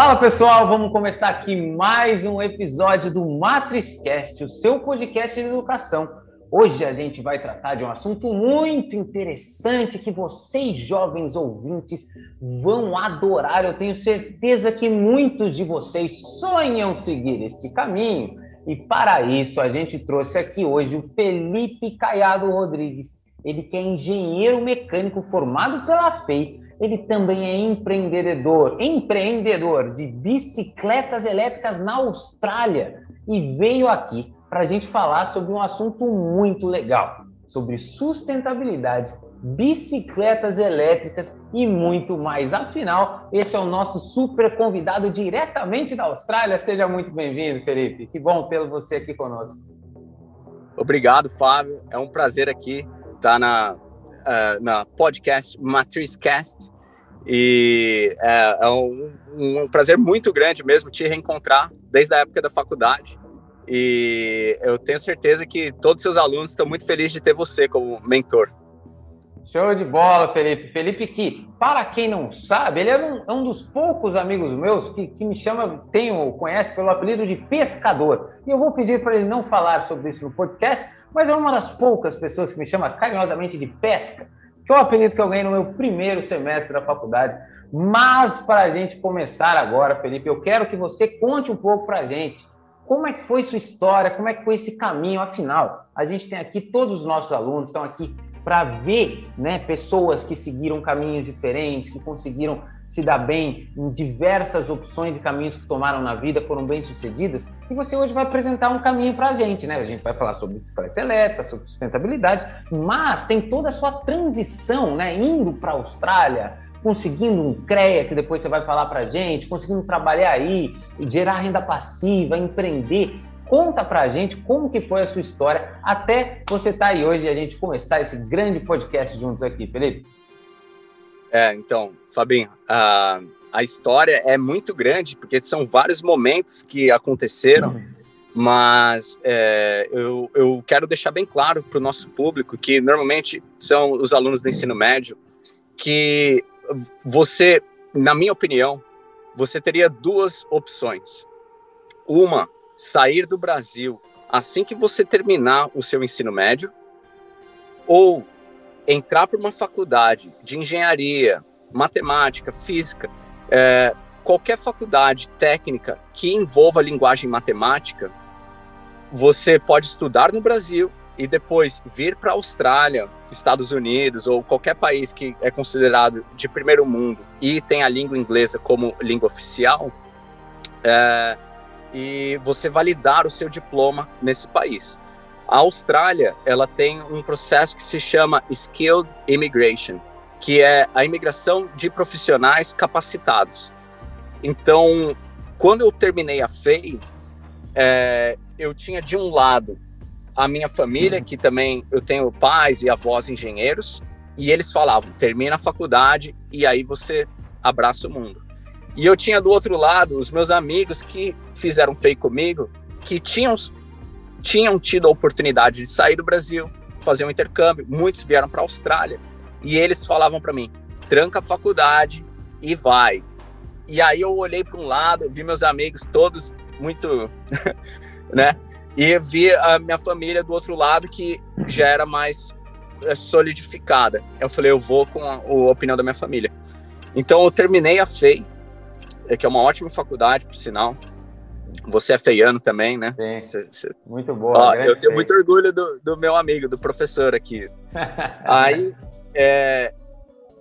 Fala pessoal, vamos começar aqui mais um episódio do MatrizCast, o seu podcast de educação. Hoje a gente vai tratar de um assunto muito interessante que vocês, jovens ouvintes, vão adorar. Eu tenho certeza que muitos de vocês sonham seguir este caminho. E para isso a gente trouxe aqui hoje o Felipe Caiado Rodrigues. Ele que é engenheiro mecânico formado pela FEI ele também é empreendedor, empreendedor de bicicletas elétricas na Austrália e veio aqui para a gente falar sobre um assunto muito legal, sobre sustentabilidade, bicicletas elétricas e muito mais. Afinal, esse é o nosso super convidado diretamente da Austrália. Seja muito bem-vindo, Felipe. Que bom tê-lo você aqui conosco. Obrigado, Fábio. É um prazer aqui estar na uh, na podcast Matrizcast. E é, é um, um, prazer muito grande mesmo te reencontrar desde a época da faculdade. E eu tenho certeza que todos os seus alunos estão muito felizes de ter você como mentor. Show de bola, Felipe. Felipe, que, para quem não sabe, ele é um, é um dos poucos amigos meus que, que me chama, tenho, conhece pelo apelido de pescador. E eu vou pedir para ele não falar sobre isso no podcast, mas é uma das poucas pessoas que me chama carinhosamente de pesca, que é o apelido que eu ganhei no meu primeiro semestre da faculdade. Mas para a gente começar agora, Felipe, eu quero que você conte um pouco para a gente como é que foi sua história, como é que foi esse caminho, afinal. A gente tem aqui todos os nossos alunos estão aqui para ver, né, pessoas que seguiram caminhos diferentes, que conseguiram se dar bem em diversas opções e caminhos que tomaram na vida, foram bem sucedidas, e você hoje vai apresentar um caminho para a gente, né? A gente vai falar sobre bicicleta elétrica, sobre sustentabilidade, mas tem toda a sua transição, né? Indo para a Austrália, conseguindo um CREA, que depois você vai falar para a gente, conseguindo trabalhar aí, gerar renda passiva, empreender. Conta para a gente como que foi a sua história até você estar tá aí hoje e a gente começar esse grande podcast juntos aqui, Felipe. É, então, Fabinho, a, a história é muito grande, porque são vários momentos que aconteceram, uhum. mas é, eu, eu quero deixar bem claro para o nosso público, que normalmente são os alunos do ensino médio, que você, na minha opinião, você teria duas opções. Uma, sair do Brasil assim que você terminar o seu ensino médio, ou entrar para uma faculdade de engenharia, matemática, física, é, qualquer faculdade técnica que envolva linguagem matemática, você pode estudar no Brasil e depois vir para a Austrália, Estados Unidos ou qualquer país que é considerado de primeiro mundo e tem a língua inglesa como língua oficial, é, e você validar o seu diploma nesse país. A Austrália, ela tem um processo que se chama Skilled Immigration, que é a imigração de profissionais capacitados. Então, quando eu terminei a FEI, é, eu tinha de um lado a minha família, que também eu tenho pais e avós engenheiros, e eles falavam: termina a faculdade e aí você abraça o mundo. E eu tinha do outro lado os meus amigos que fizeram FEI comigo, que tinham tinham tido a oportunidade de sair do Brasil, fazer um intercâmbio, muitos vieram para a Austrália, e eles falavam para mim: tranca a faculdade e vai. E aí eu olhei para um lado, vi meus amigos todos muito, né? E vi a minha família do outro lado que já era mais eh, solidificada. Eu falei, eu vou com a, a opinião da minha família. Então eu terminei a FEI, eh, que é uma ótima faculdade, por sinal. Você é feiano também, né? Sim, muito boa. Ó, eu tenho muito orgulho do, do, meu amigo, do professor aqui. Aí, é,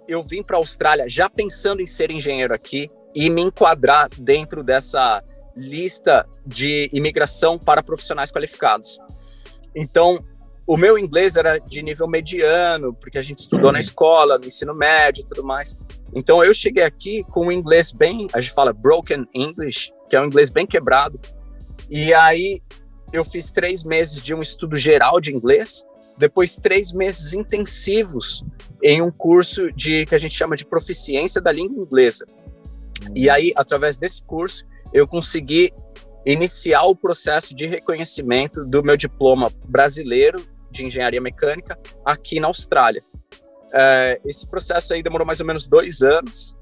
eu vim para a Austrália já pensando em ser engenheiro aqui e me enquadrar dentro dessa lista de imigração para profissionais qualificados. Então, o meu inglês era de nível mediano, porque a gente estudou na escola, no ensino médio e tudo mais. Então, eu cheguei aqui com um inglês bem, a gente fala broken English, que é um inglês bem quebrado. E aí eu fiz três meses de um estudo geral de inglês, depois três meses intensivos em um curso de que a gente chama de proficiência da língua inglesa. E aí, através desse curso, eu consegui iniciar o processo de reconhecimento do meu diploma brasileiro de engenharia mecânica aqui na Austrália. É, esse processo aí demorou mais ou menos dois anos.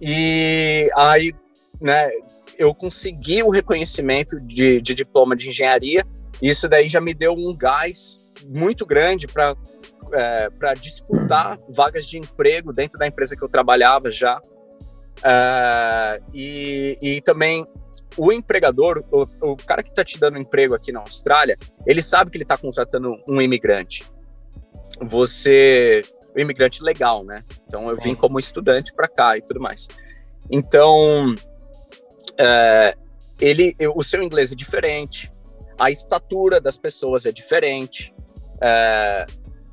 E aí né, eu consegui o reconhecimento de, de diploma de engenharia, e isso daí já me deu um gás muito grande para é, para disputar vagas de emprego dentro da empresa que eu trabalhava já. É, e, e também o empregador, o, o cara que está te dando emprego aqui na Austrália, ele sabe que ele está contratando um imigrante. Você, o imigrante legal, né? Então eu vim como estudante para cá e tudo mais. Então, é, ele, o seu inglês é diferente, a estatura das pessoas é diferente, é,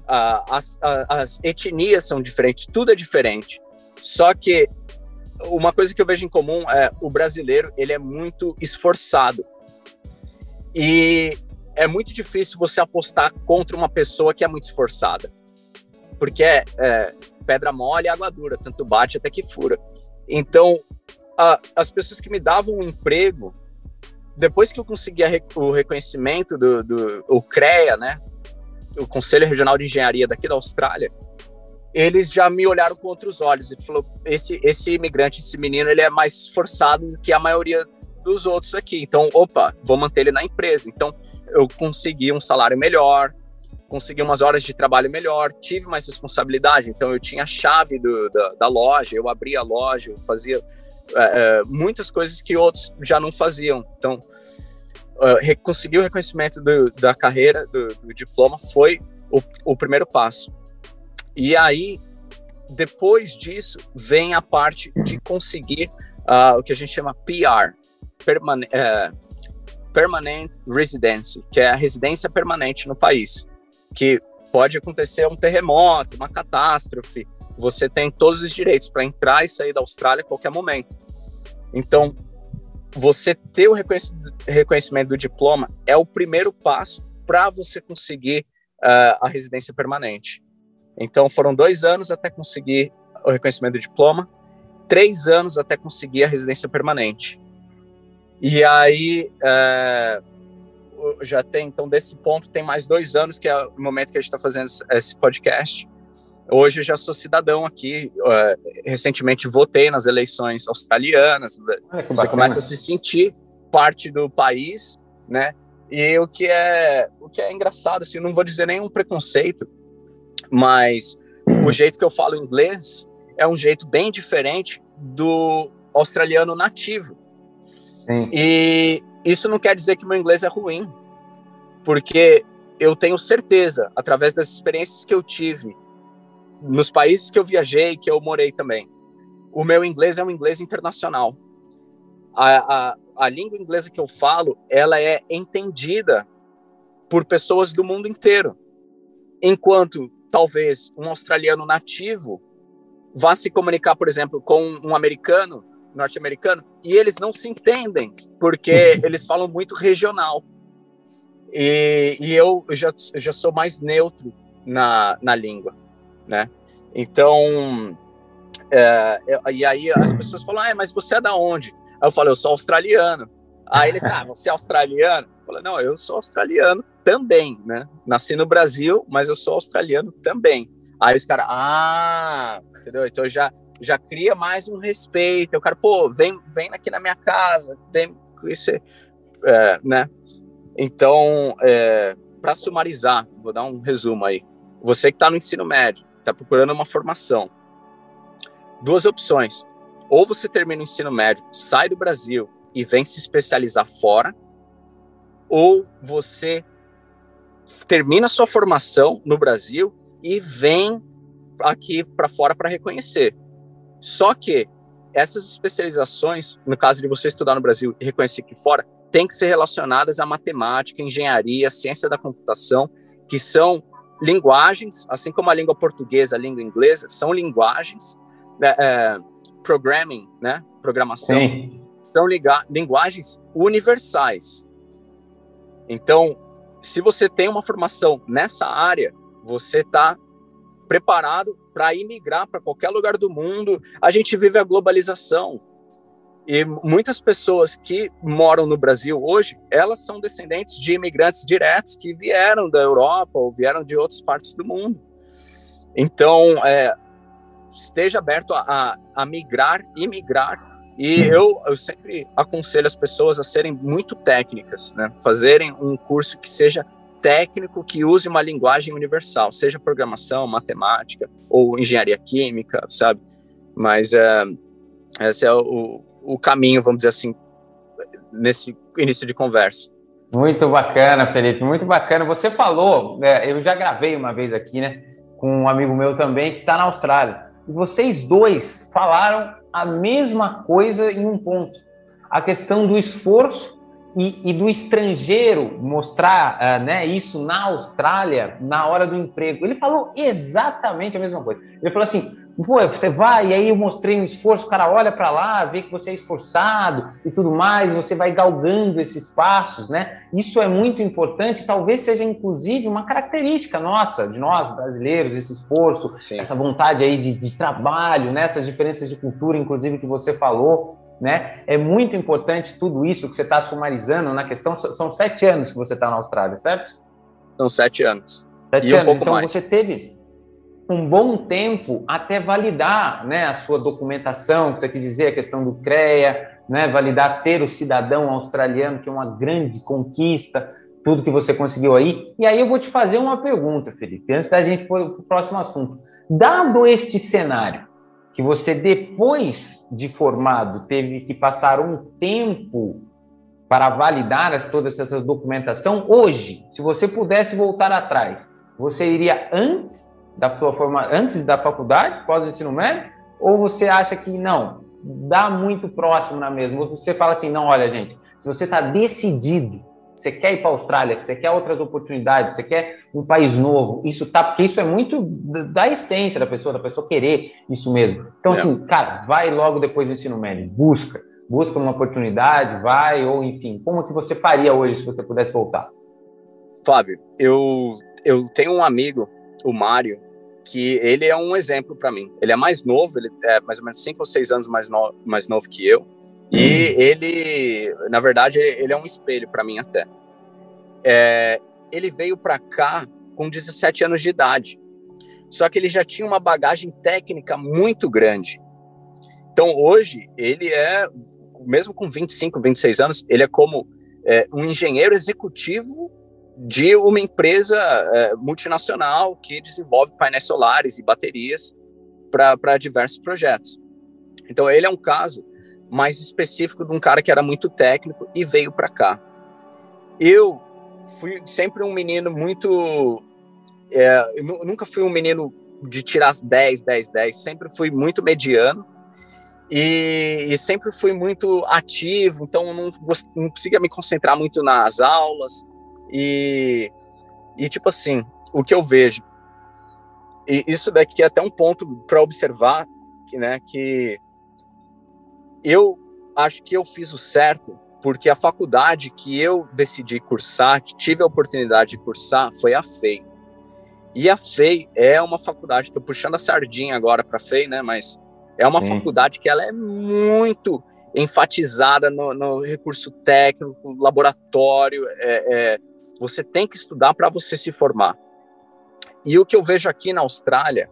a, as, a, as etnias são diferentes, tudo é diferente. Só que uma coisa que eu vejo em comum é o brasileiro ele é muito esforçado e é muito difícil você apostar contra uma pessoa que é muito esforçada porque é, é pedra mole e água dura tanto bate até que fura então a, as pessoas que me davam um emprego depois que eu conseguia o reconhecimento do, do o CREA né o Conselho Regional de Engenharia daqui da Austrália eles já me olharam com outros olhos e falou: esse, esse imigrante, esse menino, ele é mais esforçado do que a maioria dos outros aqui. Então, opa, vou manter ele na empresa. Então, eu consegui um salário melhor, consegui umas horas de trabalho melhor, tive mais responsabilidade. Então, eu tinha a chave do, da, da loja, eu abria a loja, eu fazia é, é, muitas coisas que outros já não faziam. Então, uh, conseguir o reconhecimento do, da carreira, do, do diploma, foi o, o primeiro passo. E aí, depois disso, vem a parte de conseguir uh, o que a gente chama PR, permane uh, Permanent Residency, que é a residência permanente no país, que pode acontecer um terremoto, uma catástrofe, você tem todos os direitos para entrar e sair da Austrália a qualquer momento. Então, você ter o reconhecimento do diploma é o primeiro passo para você conseguir uh, a residência permanente. Então, foram dois anos até conseguir o reconhecimento do diploma, três anos até conseguir a residência permanente. E aí, é, já tem, então, desse ponto, tem mais dois anos, que é o momento que a gente está fazendo esse podcast. Hoje eu já sou cidadão aqui, é, recentemente votei nas eleições australianas, você começa a se sentir parte do país, né? E o que é, o que é engraçado, assim, não vou dizer nenhum preconceito, mas o jeito que eu falo inglês é um jeito bem diferente do australiano nativo. Sim. E isso não quer dizer que meu inglês é ruim, porque eu tenho certeza, através das experiências que eu tive nos países que eu viajei, que eu morei também, o meu inglês é um inglês internacional. A, a, a língua inglesa que eu falo, ela é entendida por pessoas do mundo inteiro. Enquanto talvez um australiano nativo vá se comunicar, por exemplo, com um americano, norte-americano, e eles não se entendem, porque eles falam muito regional. E, e eu, eu, já, eu já sou mais neutro na, na língua, né? Então, é, e aí as pessoas falam, ah, mas você é da onde? Aí eu falo, eu sou australiano. Aí eles, ah, você é australiano? Eu falo, não, eu sou australiano também, né? Nasci no Brasil, mas eu sou australiano também. Aí os caras, ah, entendeu? Então já já cria mais um respeito. O cara, pô, vem, vem aqui na minha casa, vem é, né? Então, é, para sumarizar, vou dar um resumo aí. Você que está no ensino médio, está procurando uma formação, duas opções. Ou você termina o ensino médio, sai do Brasil e vem se especializar fora, ou você termina sua formação no Brasil e vem aqui para fora para reconhecer. Só que essas especializações, no caso de você estudar no Brasil e reconhecer aqui fora, tem que ser relacionadas à matemática, engenharia, ciência da computação, que são linguagens, assim como a língua portuguesa, a língua inglesa, são linguagens, é, é programming, né, programação, Sim. são linguagens universais. Então, se você tem uma formação nessa área, você está preparado para imigrar para qualquer lugar do mundo. A gente vive a globalização. E muitas pessoas que moram no Brasil hoje, elas são descendentes de imigrantes diretos que vieram da Europa ou vieram de outras partes do mundo. Então, é, esteja aberto a, a, a migrar, imigrar E eu, eu sempre aconselho as pessoas a serem muito técnicas, né? Fazerem um curso que seja técnico, que use uma linguagem universal, seja programação, matemática ou engenharia química, sabe? Mas é, esse é o, o caminho, vamos dizer assim, nesse início de conversa. Muito bacana, Felipe, muito bacana. Você falou, né, eu já gravei uma vez aqui, né, com um amigo meu também que está na Austrália. E vocês dois falaram a mesma coisa em um ponto: a questão do esforço e, e do estrangeiro mostrar uh, né, isso na Austrália na hora do emprego. Ele falou exatamente a mesma coisa. Ele falou assim: Pô, você vai, e aí eu mostrei um esforço, o cara olha para lá, vê que você é esforçado e tudo mais, você vai galgando esses passos, né? Isso é muito importante, talvez seja inclusive uma característica nossa, de nós brasileiros, esse esforço, Sim. essa vontade aí de, de trabalho, né? essas diferenças de cultura, inclusive, que você falou, né? É muito importante tudo isso que você está sumarizando na questão. São sete anos que você está na Austrália, certo? São sete anos. Sete e anos. Um pouco então mais. você teve um bom tempo até validar né, a sua documentação, você quis dizer a questão do CREA, né, validar ser o cidadão australiano, que é uma grande conquista, tudo que você conseguiu aí. E aí eu vou te fazer uma pergunta, Felipe, antes da gente ir para o próximo assunto. Dado este cenário, que você, depois de formado, teve que passar um tempo para validar as, todas essas documentação, hoje, se você pudesse voltar atrás, você iria antes da sua forma antes da faculdade, pós ensino médio, ou você acha que não, dá muito próximo na mesma? Ou você fala assim, não, olha, gente, se você está decidido, você quer ir para a Austrália, você quer outras oportunidades, você quer um país novo, isso tá, porque isso é muito da essência da pessoa, da pessoa querer isso mesmo. Então, é. assim, cara, vai logo depois do ensino médio, busca, busca uma oportunidade, vai, ou enfim, como que você faria hoje se você pudesse voltar? Fábio, eu, eu tenho um amigo, o Mário, que ele é um exemplo para mim. Ele é mais novo, ele é mais ou menos cinco ou seis anos mais, no, mais novo que eu. E hum. ele, na verdade, ele é um espelho para mim até. É, ele veio para cá com 17 anos de idade. Só que ele já tinha uma bagagem técnica muito grande. Então, hoje, ele é, mesmo com 25, 26 anos, ele é como é, um engenheiro executivo de uma empresa é, multinacional que desenvolve painéis solares e baterias para diversos projetos. Então, ele é um caso mais específico de um cara que era muito técnico e veio para cá. Eu fui sempre um menino muito. É, eu nunca fui um menino de tirar 10, 10, 10, sempre fui muito mediano. E, e sempre fui muito ativo, então não, não conseguia me concentrar muito nas aulas, e, e tipo assim, o que eu vejo, e isso daqui é até um ponto para observar, que, né, que eu acho que eu fiz o certo, porque a faculdade que eu decidi cursar, que tive a oportunidade de cursar, foi a FEI. E a FEI é uma faculdade, estou puxando a sardinha agora para a FEI, né, mas é uma Sim. faculdade que ela é muito enfatizada no, no recurso técnico, laboratório, é, é, você tem que estudar para você se formar. E o que eu vejo aqui na Austrália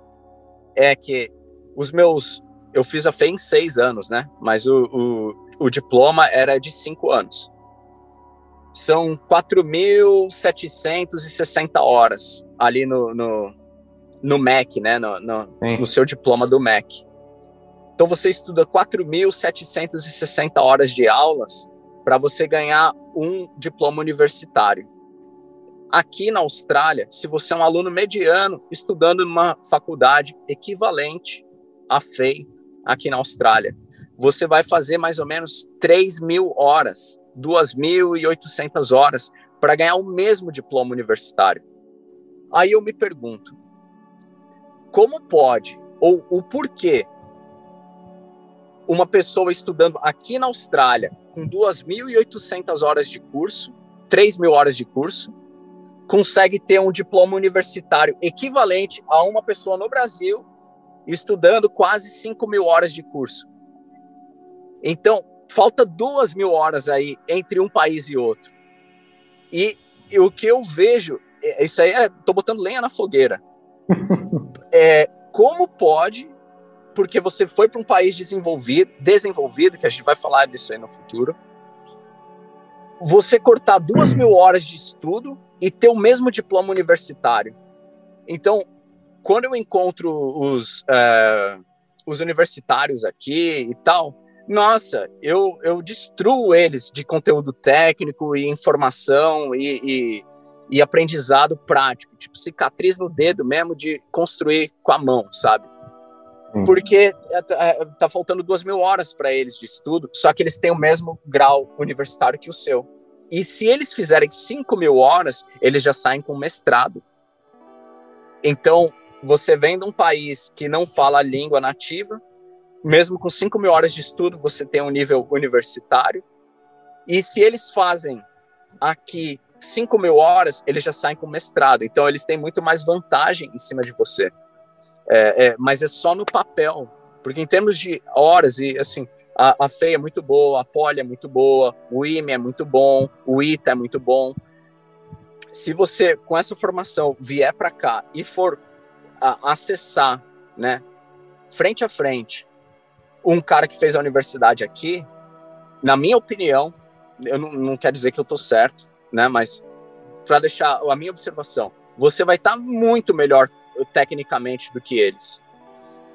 é que os meus. Eu fiz a FEI em seis anos, né? Mas o, o, o diploma era de cinco anos. São 4.760 horas ali no, no, no MEC, né? No, no, no seu diploma do MEC. Então você estuda 4.760 horas de aulas para você ganhar um diploma universitário. Aqui na Austrália, se você é um aluno mediano estudando numa faculdade equivalente à FEI aqui na Austrália, você vai fazer mais ou menos 3 mil horas, 2.800 horas para ganhar o mesmo diploma universitário. Aí eu me pergunto, como pode, ou o porquê, uma pessoa estudando aqui na Austrália com 2.800 horas de curso, 3 mil horas de curso, consegue ter um diploma universitário equivalente a uma pessoa no Brasil estudando quase 5 mil horas de curso. Então, falta duas mil horas aí entre um país e outro. E, e o que eu vejo, é, isso aí é, tô botando lenha na fogueira. é, como pode porque você foi para um país desenvolvido, desenvolvido, que a gente vai falar disso aí no futuro, você cortar duas mil horas de estudo e ter o mesmo diploma universitário. Então, quando eu encontro os, uh, os universitários aqui e tal, nossa, eu, eu destruo eles de conteúdo técnico e informação e, e, e aprendizado prático, tipo cicatriz no dedo mesmo de construir com a mão, sabe? Hum. Porque é, é, tá faltando duas mil horas para eles de estudo, só que eles têm o mesmo grau universitário que o seu. E se eles fizerem cinco mil horas, eles já saem com mestrado. Então, você vem de um país que não fala a língua nativa, mesmo com cinco mil horas de estudo, você tem um nível universitário. E se eles fazem aqui cinco mil horas, eles já saem com mestrado. Então, eles têm muito mais vantagem em cima de você. É, é, mas é só no papel, porque em termos de horas e assim, a, a FEI é muito boa, a Poli é muito boa, o IME é muito bom, o ITA é muito bom. Se você com essa formação vier para cá e for a, acessar, né, frente a frente, um cara que fez a universidade aqui, na minha opinião, eu não, não quero dizer que eu tô certo, né, mas para deixar a minha observação, você vai estar tá muito melhor tecnicamente do que eles.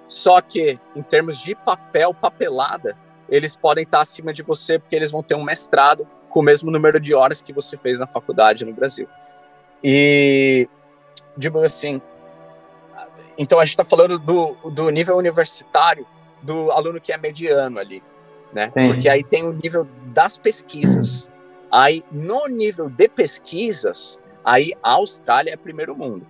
Só que, em termos de papel, papelada, eles podem estar acima de você porque eles vão ter um mestrado com o mesmo número de horas que você fez na faculdade no Brasil. E, digo assim, então a gente está falando do, do nível universitário do aluno que é mediano ali, né? Sim. Porque aí tem o nível das pesquisas. Aí, no nível de pesquisas, aí a Austrália é primeiro mundo.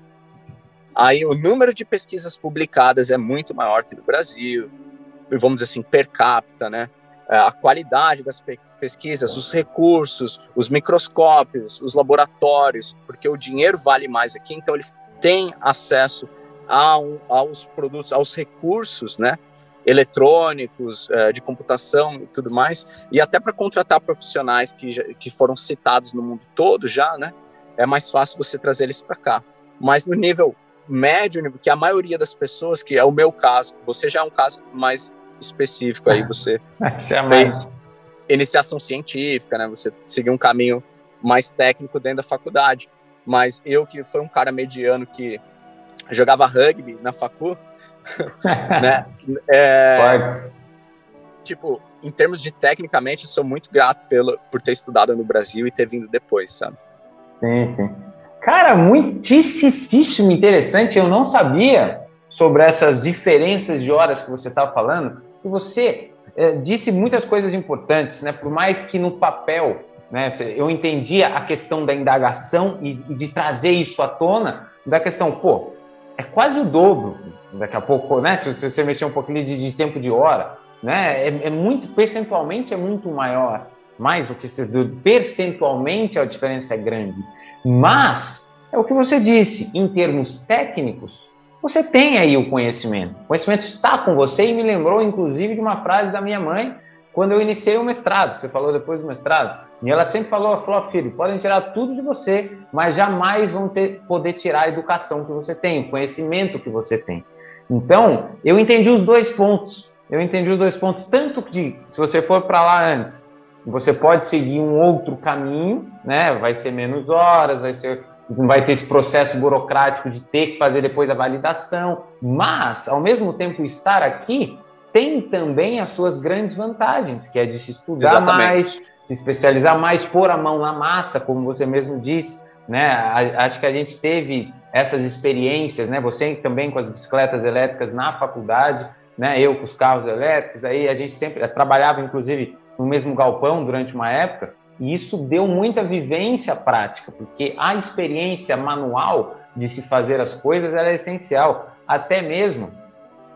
Aí o número de pesquisas publicadas é muito maior que no Brasil, vamos dizer assim, per capita, né? É, a qualidade das pesquisas, os recursos, os microscópios, os laboratórios, porque o dinheiro vale mais aqui, então eles têm acesso aos produtos, aos recursos, né? eletrônicos, é, de computação e tudo mais, e até para contratar profissionais que, já, que foram citados no mundo todo já, né? É mais fácil você trazer eles para cá. Mas no nível médio, que a maioria das pessoas, que é o meu caso, você já é um caso mais específico aí, você fez iniciação científica, né? Você seguiu um caminho mais técnico dentro da faculdade. Mas eu que fui um cara mediano que jogava rugby na facu, né? É, tipo, em termos de tecnicamente, sou muito grato pelo, por ter estudado no Brasil e ter vindo depois, sabe? Sim, sim. Cara, muitíssimo interessante. Eu não sabia sobre essas diferenças de horas que você estava falando. E você é, disse muitas coisas importantes, né? Por mais que no papel, né? Eu entendia a questão da indagação e, e de trazer isso à tona, da questão, pô, é quase o dobro. Daqui a pouco, né? Se, se você mexer um pouquinho de, de tempo de hora, né? É, é, muito percentualmente é muito maior, mais do que percentualmente a diferença é grande. Mas, é o que você disse, em termos técnicos, você tem aí o conhecimento. O conhecimento está com você e me lembrou, inclusive, de uma frase da minha mãe quando eu iniciei o mestrado. Você falou depois do mestrado. E ela sempre falou, falou, filho, podem tirar tudo de você, mas jamais vão ter, poder tirar a educação que você tem, o conhecimento que você tem. Então, eu entendi os dois pontos. Eu entendi os dois pontos, tanto de, se você for para lá antes, você pode seguir um outro caminho, né? Vai ser menos horas, vai ser não vai ter esse processo burocrático de ter que fazer depois a validação, mas ao mesmo tempo estar aqui tem também as suas grandes vantagens, que é de se estudar Exatamente. mais, se especializar mais, pôr a mão na massa, como você mesmo disse, né? Acho que a gente teve essas experiências, né? Você também com as bicicletas elétricas na faculdade, né? Eu com os carros elétricos, aí a gente sempre trabalhava, inclusive no mesmo galpão durante uma época, e isso deu muita vivência prática, porque a experiência manual de se fazer as coisas é essencial. Até mesmo,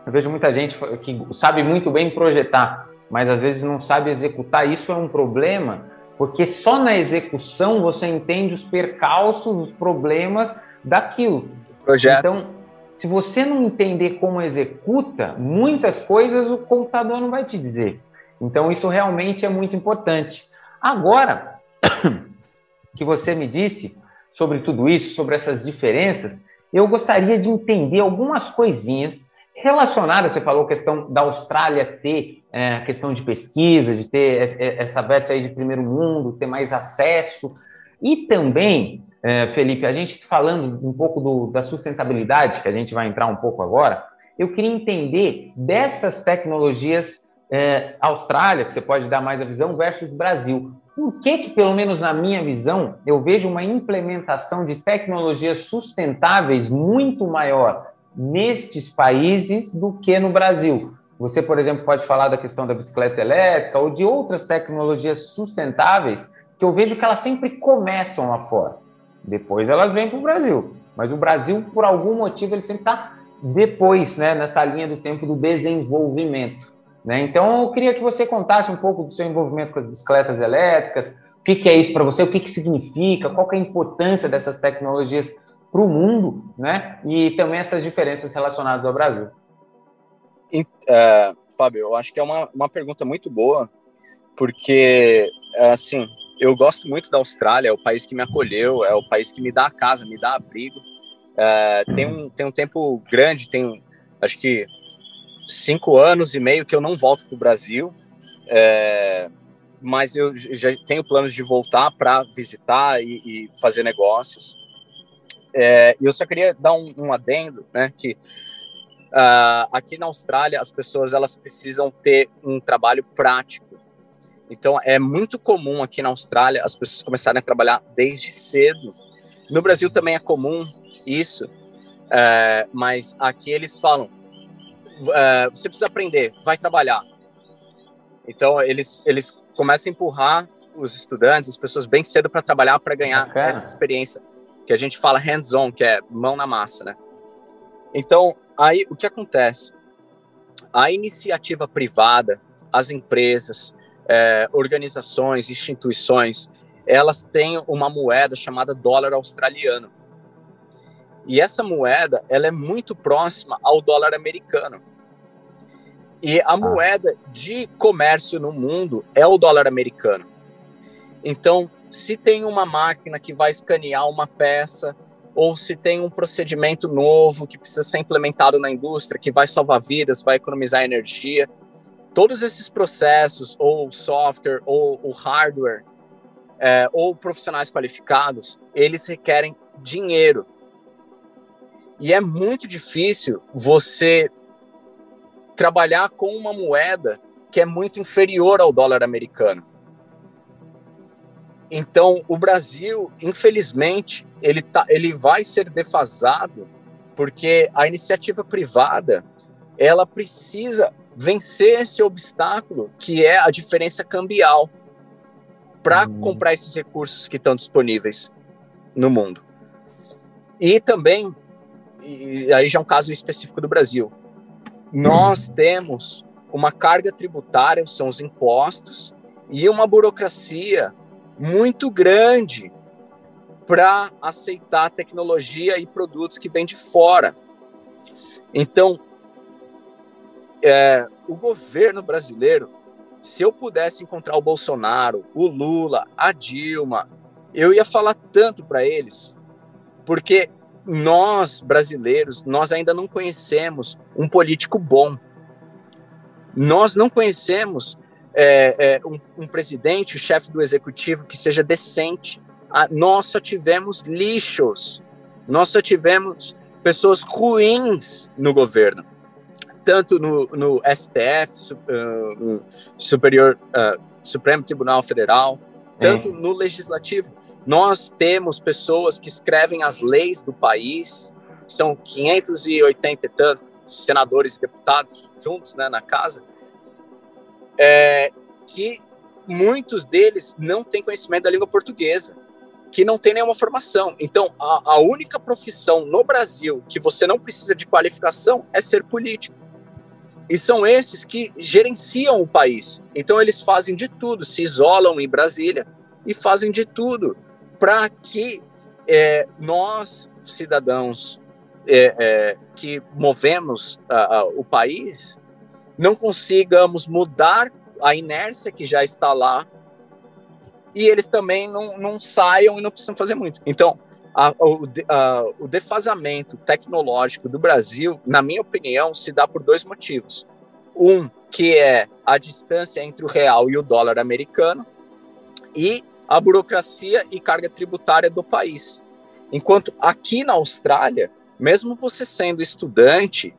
eu vejo muita gente que sabe muito bem projetar, mas às vezes não sabe executar. Isso é um problema, porque só na execução você entende os percalços, os problemas daquilo. Projeto. Então, se você não entender como executa, muitas coisas o computador não vai te dizer. Então, isso realmente é muito importante. Agora, que você me disse sobre tudo isso, sobre essas diferenças, eu gostaria de entender algumas coisinhas Relacionada, você falou a questão da Austrália ter é, a questão de pesquisa, de ter essa vértice aí de primeiro mundo, ter mais acesso, e também, é, Felipe, a gente falando um pouco do, da sustentabilidade, que a gente vai entrar um pouco agora, eu queria entender dessas tecnologias é, Austrália, que você pode dar mais a visão, versus Brasil. Por que, que, pelo menos na minha visão, eu vejo uma implementação de tecnologias sustentáveis muito maior nestes países do que no Brasil? Você, por exemplo, pode falar da questão da bicicleta elétrica ou de outras tecnologias sustentáveis que eu vejo que elas sempre começam lá fora. Depois elas vêm para o Brasil. Mas o Brasil, por algum motivo, ele sempre está depois, né, nessa linha do tempo do desenvolvimento. Né? Então, eu queria que você contasse um pouco do seu envolvimento com as bicicletas elétricas, o que, que é isso para você, o que, que significa, qual que é a importância dessas tecnologias para o mundo, né? E também essas diferenças relacionadas ao Brasil. Uh, Fábio, eu acho que é uma, uma pergunta muito boa, porque, assim, eu gosto muito da Austrália, é o país que me acolheu, é o país que me dá casa, me dá abrigo. Uh, tem, um, tem um tempo grande, tem, acho que cinco anos e meio que eu não volto para o Brasil, é, mas eu já tenho planos de voltar para visitar e, e, fazer negócios. É, eu só queria dar um, um adendo, né, que uh, aqui na Austrália as pessoas elas precisam ter um trabalho prático. Então é muito comum aqui na Austrália as pessoas começarem a trabalhar desde cedo. No Brasil também é comum isso, é, mas aqui eles falam uh, você precisa aprender, vai trabalhar. Então, eles, eles começam a empurrar os estudantes, as pessoas bem cedo para trabalhar, para ganhar Bacana. essa experiência, que a gente fala hands-on, que é mão na massa, né? Então, aí o que acontece? A iniciativa privada, as empresas, é, organizações, instituições, elas têm uma moeda chamada dólar australiano. E essa moeda, ela é muito próxima ao dólar americano. E a ah. moeda de comércio no mundo é o dólar americano. Então, se tem uma máquina que vai escanear uma peça, ou se tem um procedimento novo que precisa ser implementado na indústria, que vai salvar vidas, vai economizar energia, todos esses processos, ou software, ou o hardware, é, ou profissionais qualificados, eles requerem dinheiro. E é muito difícil você trabalhar com uma moeda que é muito inferior ao dólar americano. Então, o Brasil, infelizmente, ele, tá, ele vai ser defasado porque a iniciativa privada ela precisa vencer esse obstáculo que é a diferença cambial para hum. comprar esses recursos que estão disponíveis no mundo. E também e aí já é um caso específico do Brasil. Nós uhum. temos uma carga tributária, são os impostos, e uma burocracia muito grande para aceitar tecnologia e produtos que vêm de fora. Então, é, o governo brasileiro, se eu pudesse encontrar o Bolsonaro, o Lula, a Dilma, eu ia falar tanto para eles, porque nós, brasileiros, nós ainda não conhecemos um político bom. Nós não conhecemos é, é, um, um, presidente, o chefe do executivo que seja decente. Ah, nós só tivemos lixos, nós só tivemos pessoas ruins no governo, tanto no, no STF, uh, Superior, uh, Supremo Tribunal Federal, tanto é. no Legislativo. Nós temos pessoas que escrevem as leis do país, são 580 e tantos senadores e deputados juntos né, na casa, é, que muitos deles não têm conhecimento da língua portuguesa, que não tem nenhuma formação. Então, a, a única profissão no Brasil que você não precisa de qualificação é ser político. E são esses que gerenciam o país. Então, eles fazem de tudo, se isolam em Brasília e fazem de tudo para que é, nós, cidadãos é, é, que movemos a, a, o país, não consigamos mudar a inércia que já está lá e eles também não, não saiam e não precisam fazer muito. Então, a, o, a, o defasamento tecnológico do Brasil, na minha opinião, se dá por dois motivos. Um, que é a distância entre o real e o dólar americano, e a burocracia e carga tributária do país. Enquanto aqui na Austrália, mesmo você sendo estudante,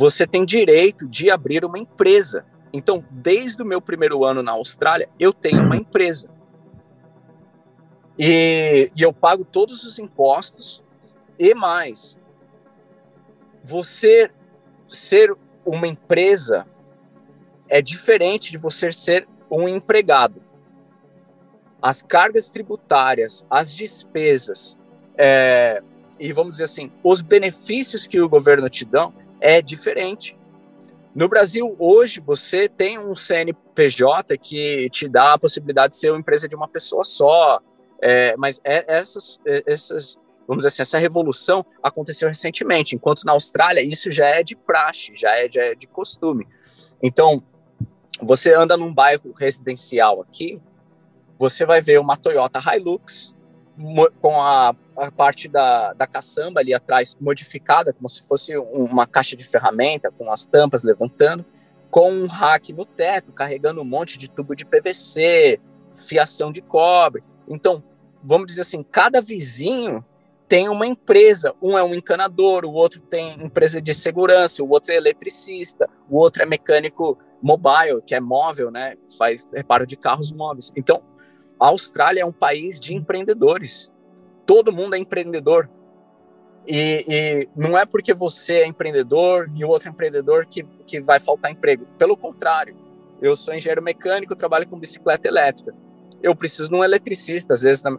você tem direito de abrir uma empresa. Então, desde o meu primeiro ano na Austrália, eu tenho uma empresa. E, e eu pago todos os impostos e mais. Você ser uma empresa é diferente de você ser um empregado. As cargas tributárias, as despesas, é, e vamos dizer assim, os benefícios que o governo te dão é diferente. No Brasil, hoje, você tem um CNPJ que te dá a possibilidade de ser uma empresa de uma pessoa só, é, mas é, essas, é, essas, vamos dizer assim, essa revolução aconteceu recentemente, enquanto na Austrália isso já é de praxe, já é, já é de costume. Então, você anda num bairro residencial aqui, você vai ver uma Toyota Hilux com a, a parte da, da caçamba ali atrás modificada, como se fosse uma caixa de ferramenta, com as tampas levantando, com um rack no teto, carregando um monte de tubo de PVC, fiação de cobre. Então, vamos dizer assim, cada vizinho tem uma empresa. Um é um encanador, o outro tem empresa de segurança, o outro é eletricista, o outro é mecânico mobile, que é móvel, né? Faz reparo de carros móveis. Então, a Austrália é um país de empreendedores. Todo mundo é empreendedor. E, e, não é porque você é empreendedor e o outro é empreendedor que, que vai faltar emprego. Pelo contrário, eu sou engenheiro mecânico, trabalho com bicicleta elétrica. Eu preciso de um eletricista, às vezes. Na...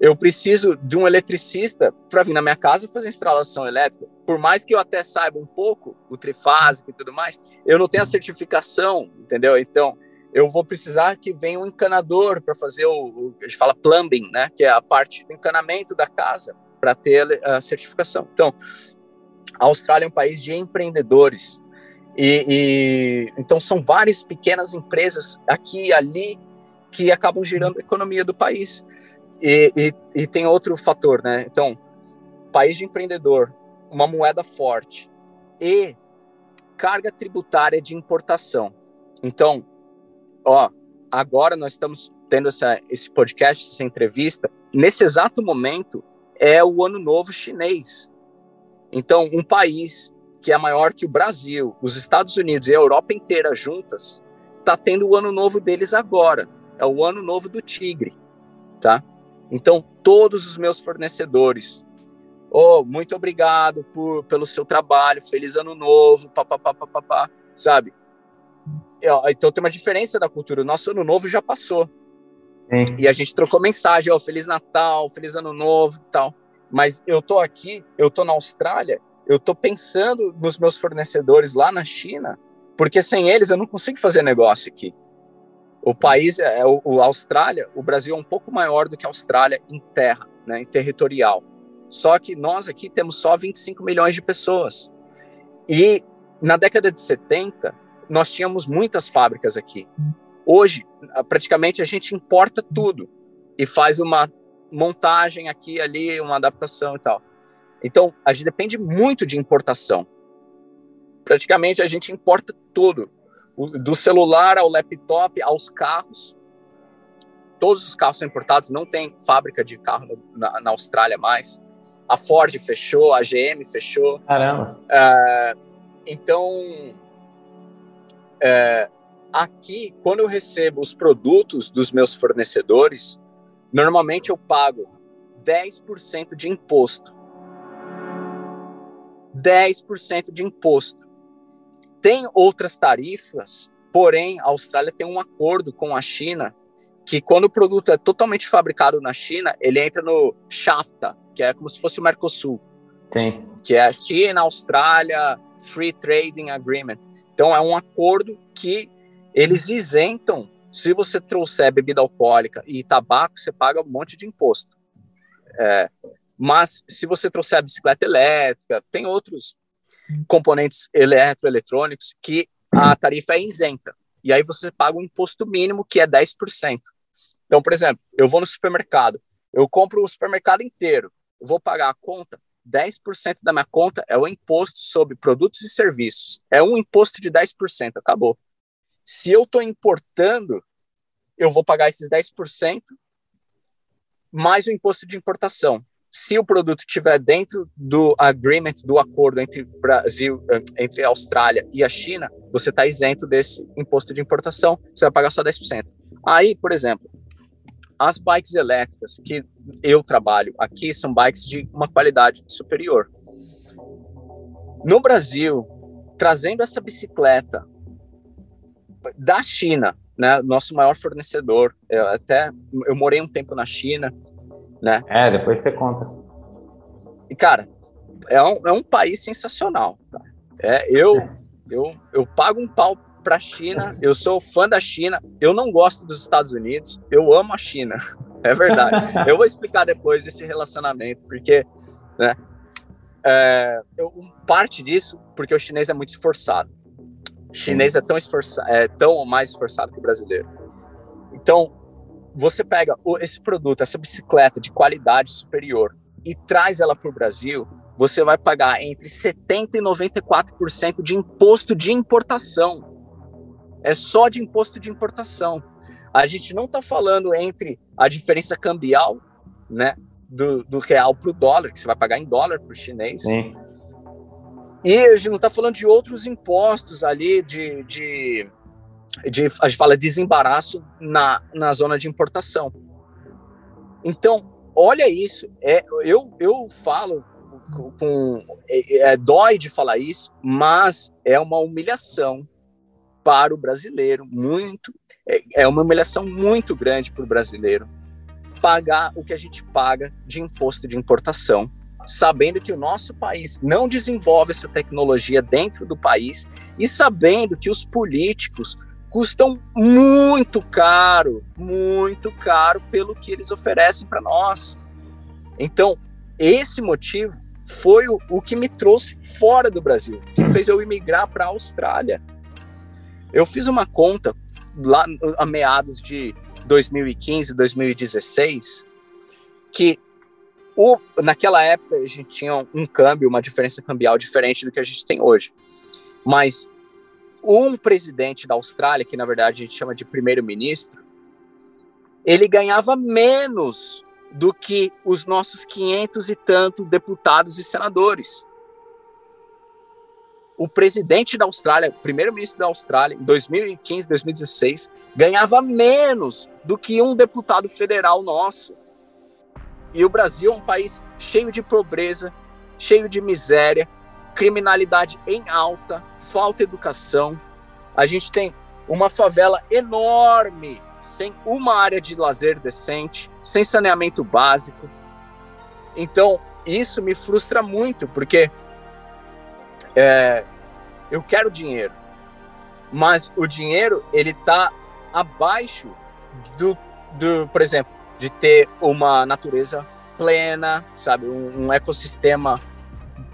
Eu preciso de um eletricista para vir na minha casa fazer instalação elétrica. Por mais que eu até saiba um pouco o trifásico e tudo mais, eu não tenho a certificação, entendeu? Então, eu vou precisar que venha um encanador para fazer o, o, a gente fala plumbing, né, que é a parte do encanamento da casa, para ter a certificação. Então, a Austrália é um país de empreendedores. E, e, então são várias pequenas empresas aqui e ali que acabam girando a economia do país. E, e, e tem outro fator, né? Então, país de empreendedor, uma moeda forte e carga tributária de importação. Então, ó, agora nós estamos tendo essa, esse podcast, essa entrevista, nesse exato momento é o Ano Novo Chinês. Então, um país que é maior que o Brasil, os Estados Unidos e a Europa inteira juntas, está tendo o Ano Novo deles agora. É o Ano Novo do Tigre, tá? Então, todos os meus fornecedores, oh, muito obrigado por, pelo seu trabalho, feliz Ano Novo, papapá, sabe? Então tem uma diferença da cultura. O nosso ano novo já passou. Sim. E a gente trocou mensagem, ó, oh, Feliz Natal, Feliz Ano Novo tal. Mas eu tô aqui, eu tô na Austrália, eu tô pensando nos meus fornecedores lá na China, porque sem eles eu não consigo fazer negócio aqui. O país, é, é o, o Austrália, o Brasil é um pouco maior do que a Austrália em terra, né, em territorial. Só que nós aqui temos só 25 milhões de pessoas. E na década de 70, nós tínhamos muitas fábricas aqui. Hoje, praticamente a gente importa tudo e faz uma montagem aqui, ali, uma adaptação e tal. Então, a gente depende muito de importação. Praticamente a gente importa tudo, do celular ao laptop, aos carros. Todos os carros são importados, não tem fábrica de carro na, na Austrália mais. A Ford fechou, a GM fechou. Caramba. Uh, então, é, aqui, quando eu recebo os produtos dos meus fornecedores, normalmente eu pago 10% de imposto. 10% de imposto. Tem outras tarifas, porém, a Austrália tem um acordo com a China que quando o produto é totalmente fabricado na China, ele entra no SHAFTA, que é como se fosse o Mercosul. Sim. Que é China, Austrália, Free Trading Agreement. Então, é um acordo que eles isentam. Se você trouxer bebida alcoólica e tabaco, você paga um monte de imposto. É, mas se você trouxer a bicicleta elétrica, tem outros componentes eletroeletrônicos que a tarifa é isenta. E aí você paga um imposto mínimo que é 10%. Então, por exemplo, eu vou no supermercado, Eu compro o supermercado inteiro, vou pagar a conta, 10% da minha conta é o imposto sobre produtos e serviços. É um imposto de 10%, acabou. Se eu estou importando, eu vou pagar esses 10% mais o imposto de importação. Se o produto estiver dentro do agreement, do acordo entre Brasil, eh, entre a Austrália e a China, você está isento desse imposto de importação, você vai pagar só 10%. Aí, por exemplo, as bikes elétricas que eu trabalho aqui são bikes de uma qualidade superior. No Brasil, trazendo essa bicicleta da China, né, nosso maior fornecedor, eu até eu morei um tempo na China, né? É, depois você conta. E cara, é um, é um país sensacional. Tá? É, eu, eu eu pago um pau para a China, eu sou fã da China, eu não gosto dos Estados Unidos, eu amo a China. É verdade. eu vou explicar depois esse relacionamento, porque, né? É, eu, parte disso porque o chinês é muito esforçado. O chinês é tão esforçado, é tão mais esforçado que o brasileiro. Então, você pega esse produto, essa bicicleta de qualidade superior e traz ela para o Brasil, você vai pagar entre 70% e 94% de imposto de importação é só de imposto de importação. A gente não está falando entre a diferença cambial, né, do, do real para o dólar, que você vai pagar em dólar para o chinês. Sim. E a gente não está falando de outros impostos ali, de, de, de, a gente fala desembaraço na, na zona de importação. Então, olha isso. É, eu, eu falo com. É, é, dói de falar isso, mas é uma humilhação para o brasileiro, muito. É, é uma humilhação muito grande para o brasileiro pagar o que a gente paga de imposto de importação, sabendo que o nosso país não desenvolve essa tecnologia dentro do país e sabendo que os políticos custam muito caro, muito caro pelo que eles oferecem para nós. Então, esse motivo foi o, o, que me trouxe fora do Brasil, que fez eu imigrar para a Austrália. Eu fiz uma conta lá a meados de 2015, 2016, que o, naquela época a gente tinha um câmbio, uma diferença cambial diferente do que a gente tem hoje. Mas um presidente da Austrália, que na verdade a gente chama de primeiro-ministro, ele ganhava menos do que os nossos 500 e tanto deputados e senadores o presidente da Austrália, primeiro-ministro da Austrália, em 2015, 2016, ganhava menos do que um deputado federal nosso. E o Brasil é um país cheio de pobreza, cheio de miséria, criminalidade em alta, falta de educação. A gente tem uma favela enorme, sem uma área de lazer decente, sem saneamento básico. Então, isso me frustra muito, porque é, eu quero dinheiro, mas o dinheiro ele está abaixo do, do, por exemplo, de ter uma natureza plena, sabe, um, um ecossistema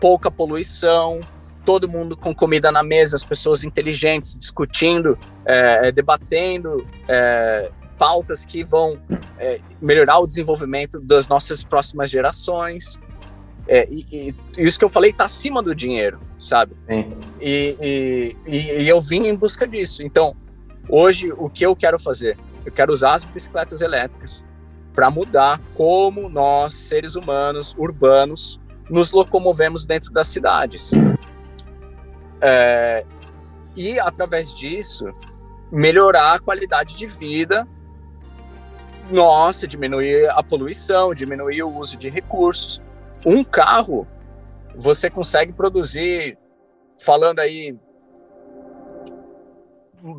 pouca poluição, todo mundo com comida na mesa, as pessoas inteligentes discutindo, é, debatendo é, pautas que vão é, melhorar o desenvolvimento das nossas próximas gerações. É, e, e, isso que eu falei está acima do dinheiro, sabe? E, e, e, eu vim em busca disso. Então, hoje, o que eu quero fazer? Eu quero usar as bicicletas elétricas para mudar como nós, seres humanos, urbanos, nos locomovemos dentro das cidades. É, e, através disso, melhorar a qualidade de vida nossa, diminuir a poluição, diminuir o uso de recursos um carro você consegue produzir, falando aí,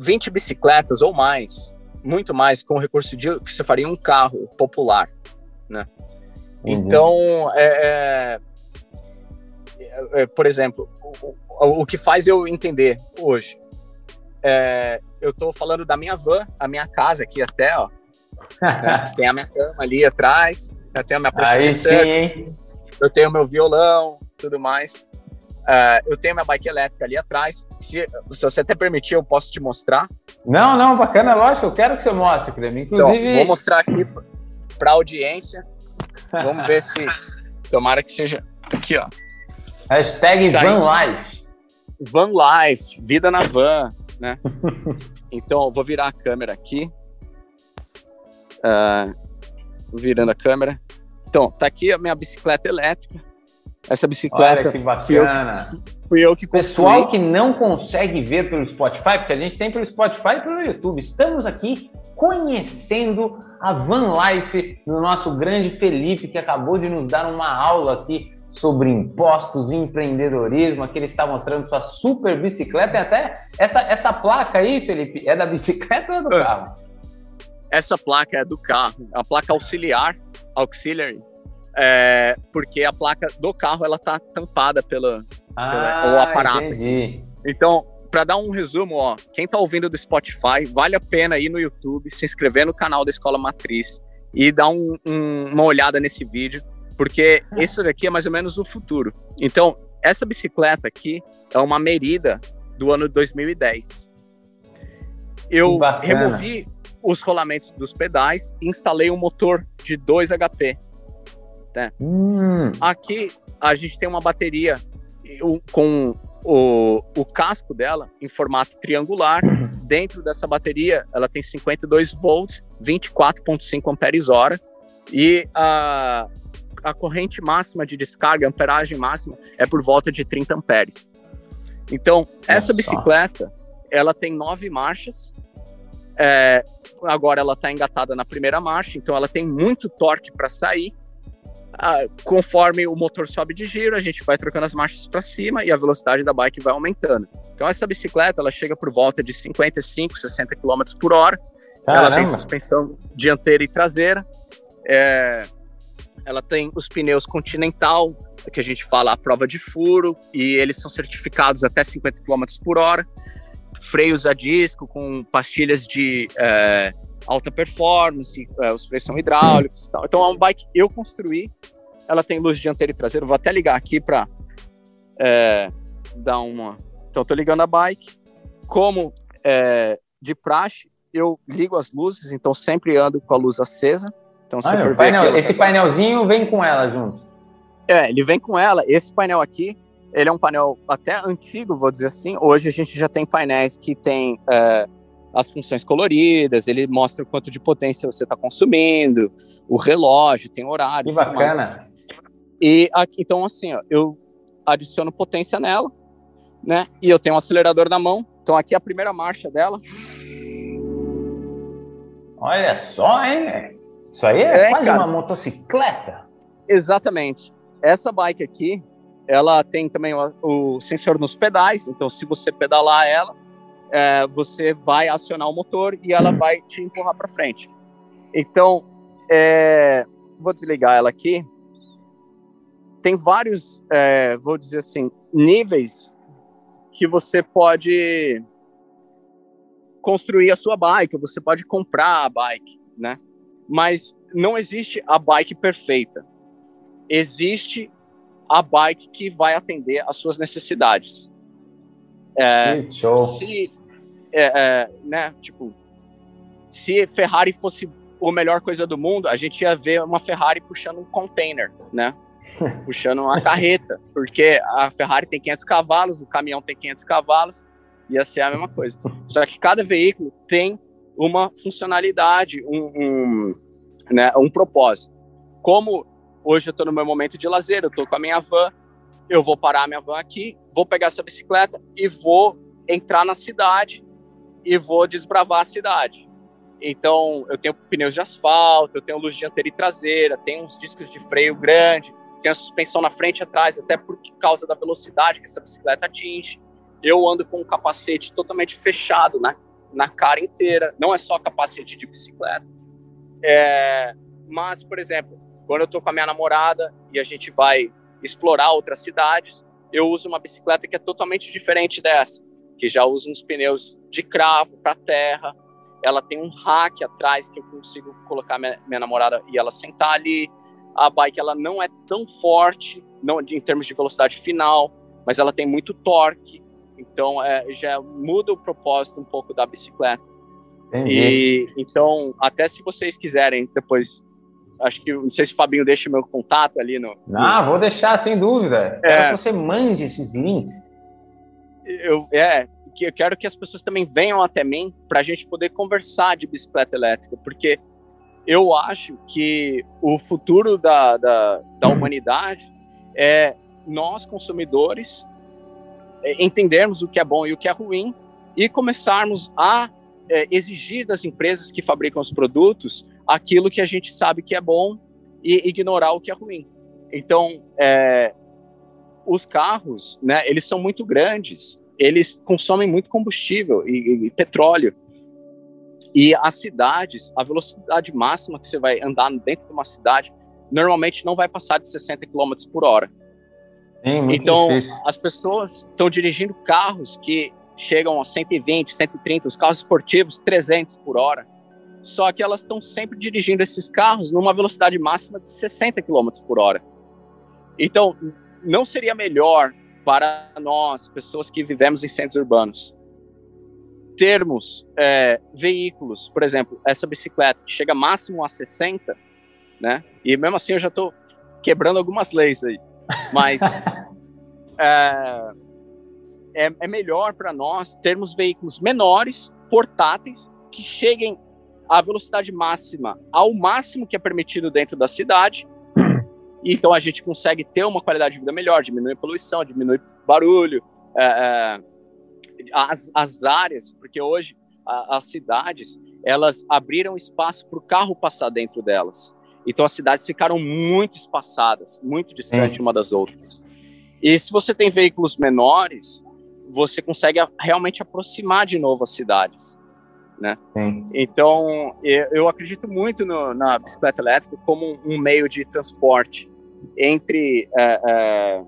20 bicicletas ou mais, muito mais com o recurso de que você faria um carro popular, né? Uhum. Então, é, é, é, por exemplo, o, o, que faz eu entender hoje, é, eu estou falando da minha van, a minha casa aqui até, ó, né? tem a minha cama ali atrás, tem a minha prancha Aí sim, hein? Eu tenho meu violão, tudo mais. Uh, eu tenho minha bike elétrica ali atrás. Se, se você até permitir, eu posso te mostrar. Não, não, bacana, lógico, eu quero que você mostre, Creme. Inclusive. Então, vou mostrar aqui. para audiência. Vamos ver se. Tomara que seja. Aqui, ó. Hashtag VanLife. VanLife, vida na van, né? então, eu vou virar a câmera aqui. Uh, virando a câmera. Então, tá aqui a minha bicicleta elétrica. Essa bicicleta. Olha que bacana. Fui eu que, fui eu que Pessoal que não consegue ver pelo Spotify, porque a gente tem pelo Spotify e pelo YouTube. Estamos aqui conhecendo a Van Life do nosso grande Felipe, que acabou de nos dar uma aula aqui sobre impostos e empreendedorismo. Aqui ele está mostrando sua super bicicleta. E até essa, essa placa aí, Felipe, é da bicicleta ou é do é. carro? Essa placa é do carro, a placa auxiliar, auxiliary, é, porque a placa do carro ela tá tampada pela, ah, pela o aparato. Entendi. Então, para dar um resumo, ó, quem tá ouvindo do Spotify, vale a pena ir no YouTube, se inscrever no canal da Escola Matriz e dar um, um, uma olhada nesse vídeo, porque ah. isso daqui é mais ou menos o futuro. Então, essa bicicleta aqui é uma Merida do ano 2010. Eu removi os rolamentos dos pedais e instalei um motor de 2 HP. Né? Hum. Aqui a gente tem uma bateria com o, o casco dela em formato triangular. Uhum. Dentro dessa bateria, ela tem 52 volts, 24,5 amperes hora e a, a corrente máxima de descarga, a amperagem máxima, é por volta de 30 amperes. Então, essa bicicleta, ela tem nove marchas. É, agora ela está engatada na primeira marcha, então ela tem muito torque para sair. Ah, conforme o motor sobe de giro, a gente vai trocando as marchas para cima e a velocidade da bike vai aumentando. Então essa bicicleta ela chega por volta de 55, 60 km por hora. Caramba. Ela tem suspensão dianteira e traseira. É, ela tem os pneus Continental, que a gente fala a prova de furo, e eles são certificados até 50 km por hora freios a disco com pastilhas de é, alta performance, é, os freios são hidráulicos e tal. Então é uma bike que eu construí, ela tem luz dianteira e traseira, vou até ligar aqui para é, dar uma... Então estou ligando a bike, como é, de praxe, eu ligo as luzes, então sempre ando com a luz acesa. Então, se ah, for painel, aqui, esse tá... painelzinho vem com ela junto. É, ele vem com ela. Esse painel aqui, ele é um painel até antigo, vou dizer assim. Hoje a gente já tem painéis que tem é, as funções coloridas, ele mostra o quanto de potência você está consumindo, o relógio, tem horário. Que bacana. E aqui, então, assim, ó, eu adiciono potência nela, né? E eu tenho um acelerador na mão. Então, aqui é a primeira marcha dela. Olha só, hein? Isso aí é, é quase cara. uma motocicleta. Exatamente. Essa bike aqui, ela tem também o, o sensor nos pedais, então se você pedalar ela, é, você vai acionar o motor e ela vai te empurrar para frente. Então, é, vou desligar ela aqui. Tem vários, é, vou dizer assim, níveis que você pode construir a sua bike, você pode comprar a bike, né? Mas não existe a bike perfeita. Existe a bike que vai atender às suas necessidades. É, show. Se, é, é, né, tipo, se Ferrari fosse a melhor coisa do mundo, a gente ia ver uma Ferrari puxando um container, né? puxando uma carreta, porque a Ferrari tem 500 cavalos, o caminhão tem 500 cavalos, ia ser a mesma coisa. Só que cada veículo tem uma funcionalidade, um, um, né, um propósito. Como Hoje eu estou no meu momento de lazer, eu estou com a minha van, eu vou parar a minha van aqui, vou pegar essa bicicleta e vou entrar na cidade e vou desbravar a cidade. Então, eu tenho pneus de asfalto, eu tenho luz dianteira e traseira, tenho uns discos de freio grande, tenho a suspensão na frente e atrás, até por causa da velocidade que essa bicicleta atinge. Eu ando com um capacete totalmente fechado né, na cara inteira, não é só capacete de bicicleta. É, mas, por exemplo, quando eu tô com a minha namorada e a gente vai explorar outras cidades, eu uso uma bicicleta que é totalmente diferente dessa, que já usa uns pneus de cravo para terra. Ela tem um rack atrás que eu consigo colocar minha, minha namorada e ela sentar ali. A bike ela não é tão forte, não em termos de velocidade final, mas ela tem muito torque. Então é, já muda o propósito um pouco da bicicleta. E então, até se vocês quiserem depois acho que não sei se o Fabinho deixa meu contato ali no. Ah, vou deixar sem dúvida. É, quero que você mande esses links. Eu, é, que eu quero que as pessoas também venham até mim para a gente poder conversar de bicicleta elétrica, porque eu acho que o futuro da, da, da humanidade é nós, consumidores, é, entendermos o que é bom e o que é ruim e começarmos a é, exigir das empresas que fabricam os produtos aquilo que a gente sabe que é bom e ignorar o que é ruim. Então, é, os carros, né, eles são muito grandes eles consomem muito combustível e, e, petróleo. E as cidades, a velocidade máxima que você vai andar dentro de uma cidade, normalmente não vai passar de 60 km por hora. Sim, então, difícil. as pessoas estão dirigindo carros que chegam a 120, 130, os carros esportivos 300 por hora. Só que elas estão sempre dirigindo esses carros numa velocidade máxima de 60 km por hora. Então, não seria melhor para nós, pessoas que vivemos em centros urbanos, termos é, veículos, por exemplo, essa bicicleta que chega máximo a 60, né? E mesmo assim eu já estou quebrando algumas leis aí, mas é, é, é melhor para nós termos veículos menores, portáteis, que cheguem à velocidade máxima, ao máximo que é permitido dentro da cidade, então a gente consegue ter uma qualidade de vida melhor, diminui a poluição, diminui barulho, é, é, as, as áreas, porque hoje a, as cidades elas abriram espaço para o carro passar dentro delas. Então as cidades ficaram muito espaçadas, muito distantes uma das outras. E se você tem veículos menores, você consegue realmente aproximar de novo as cidades. Né? Então, eu, acredito muito no, na bicicleta elétrica como um meio de transporte entre, é, é,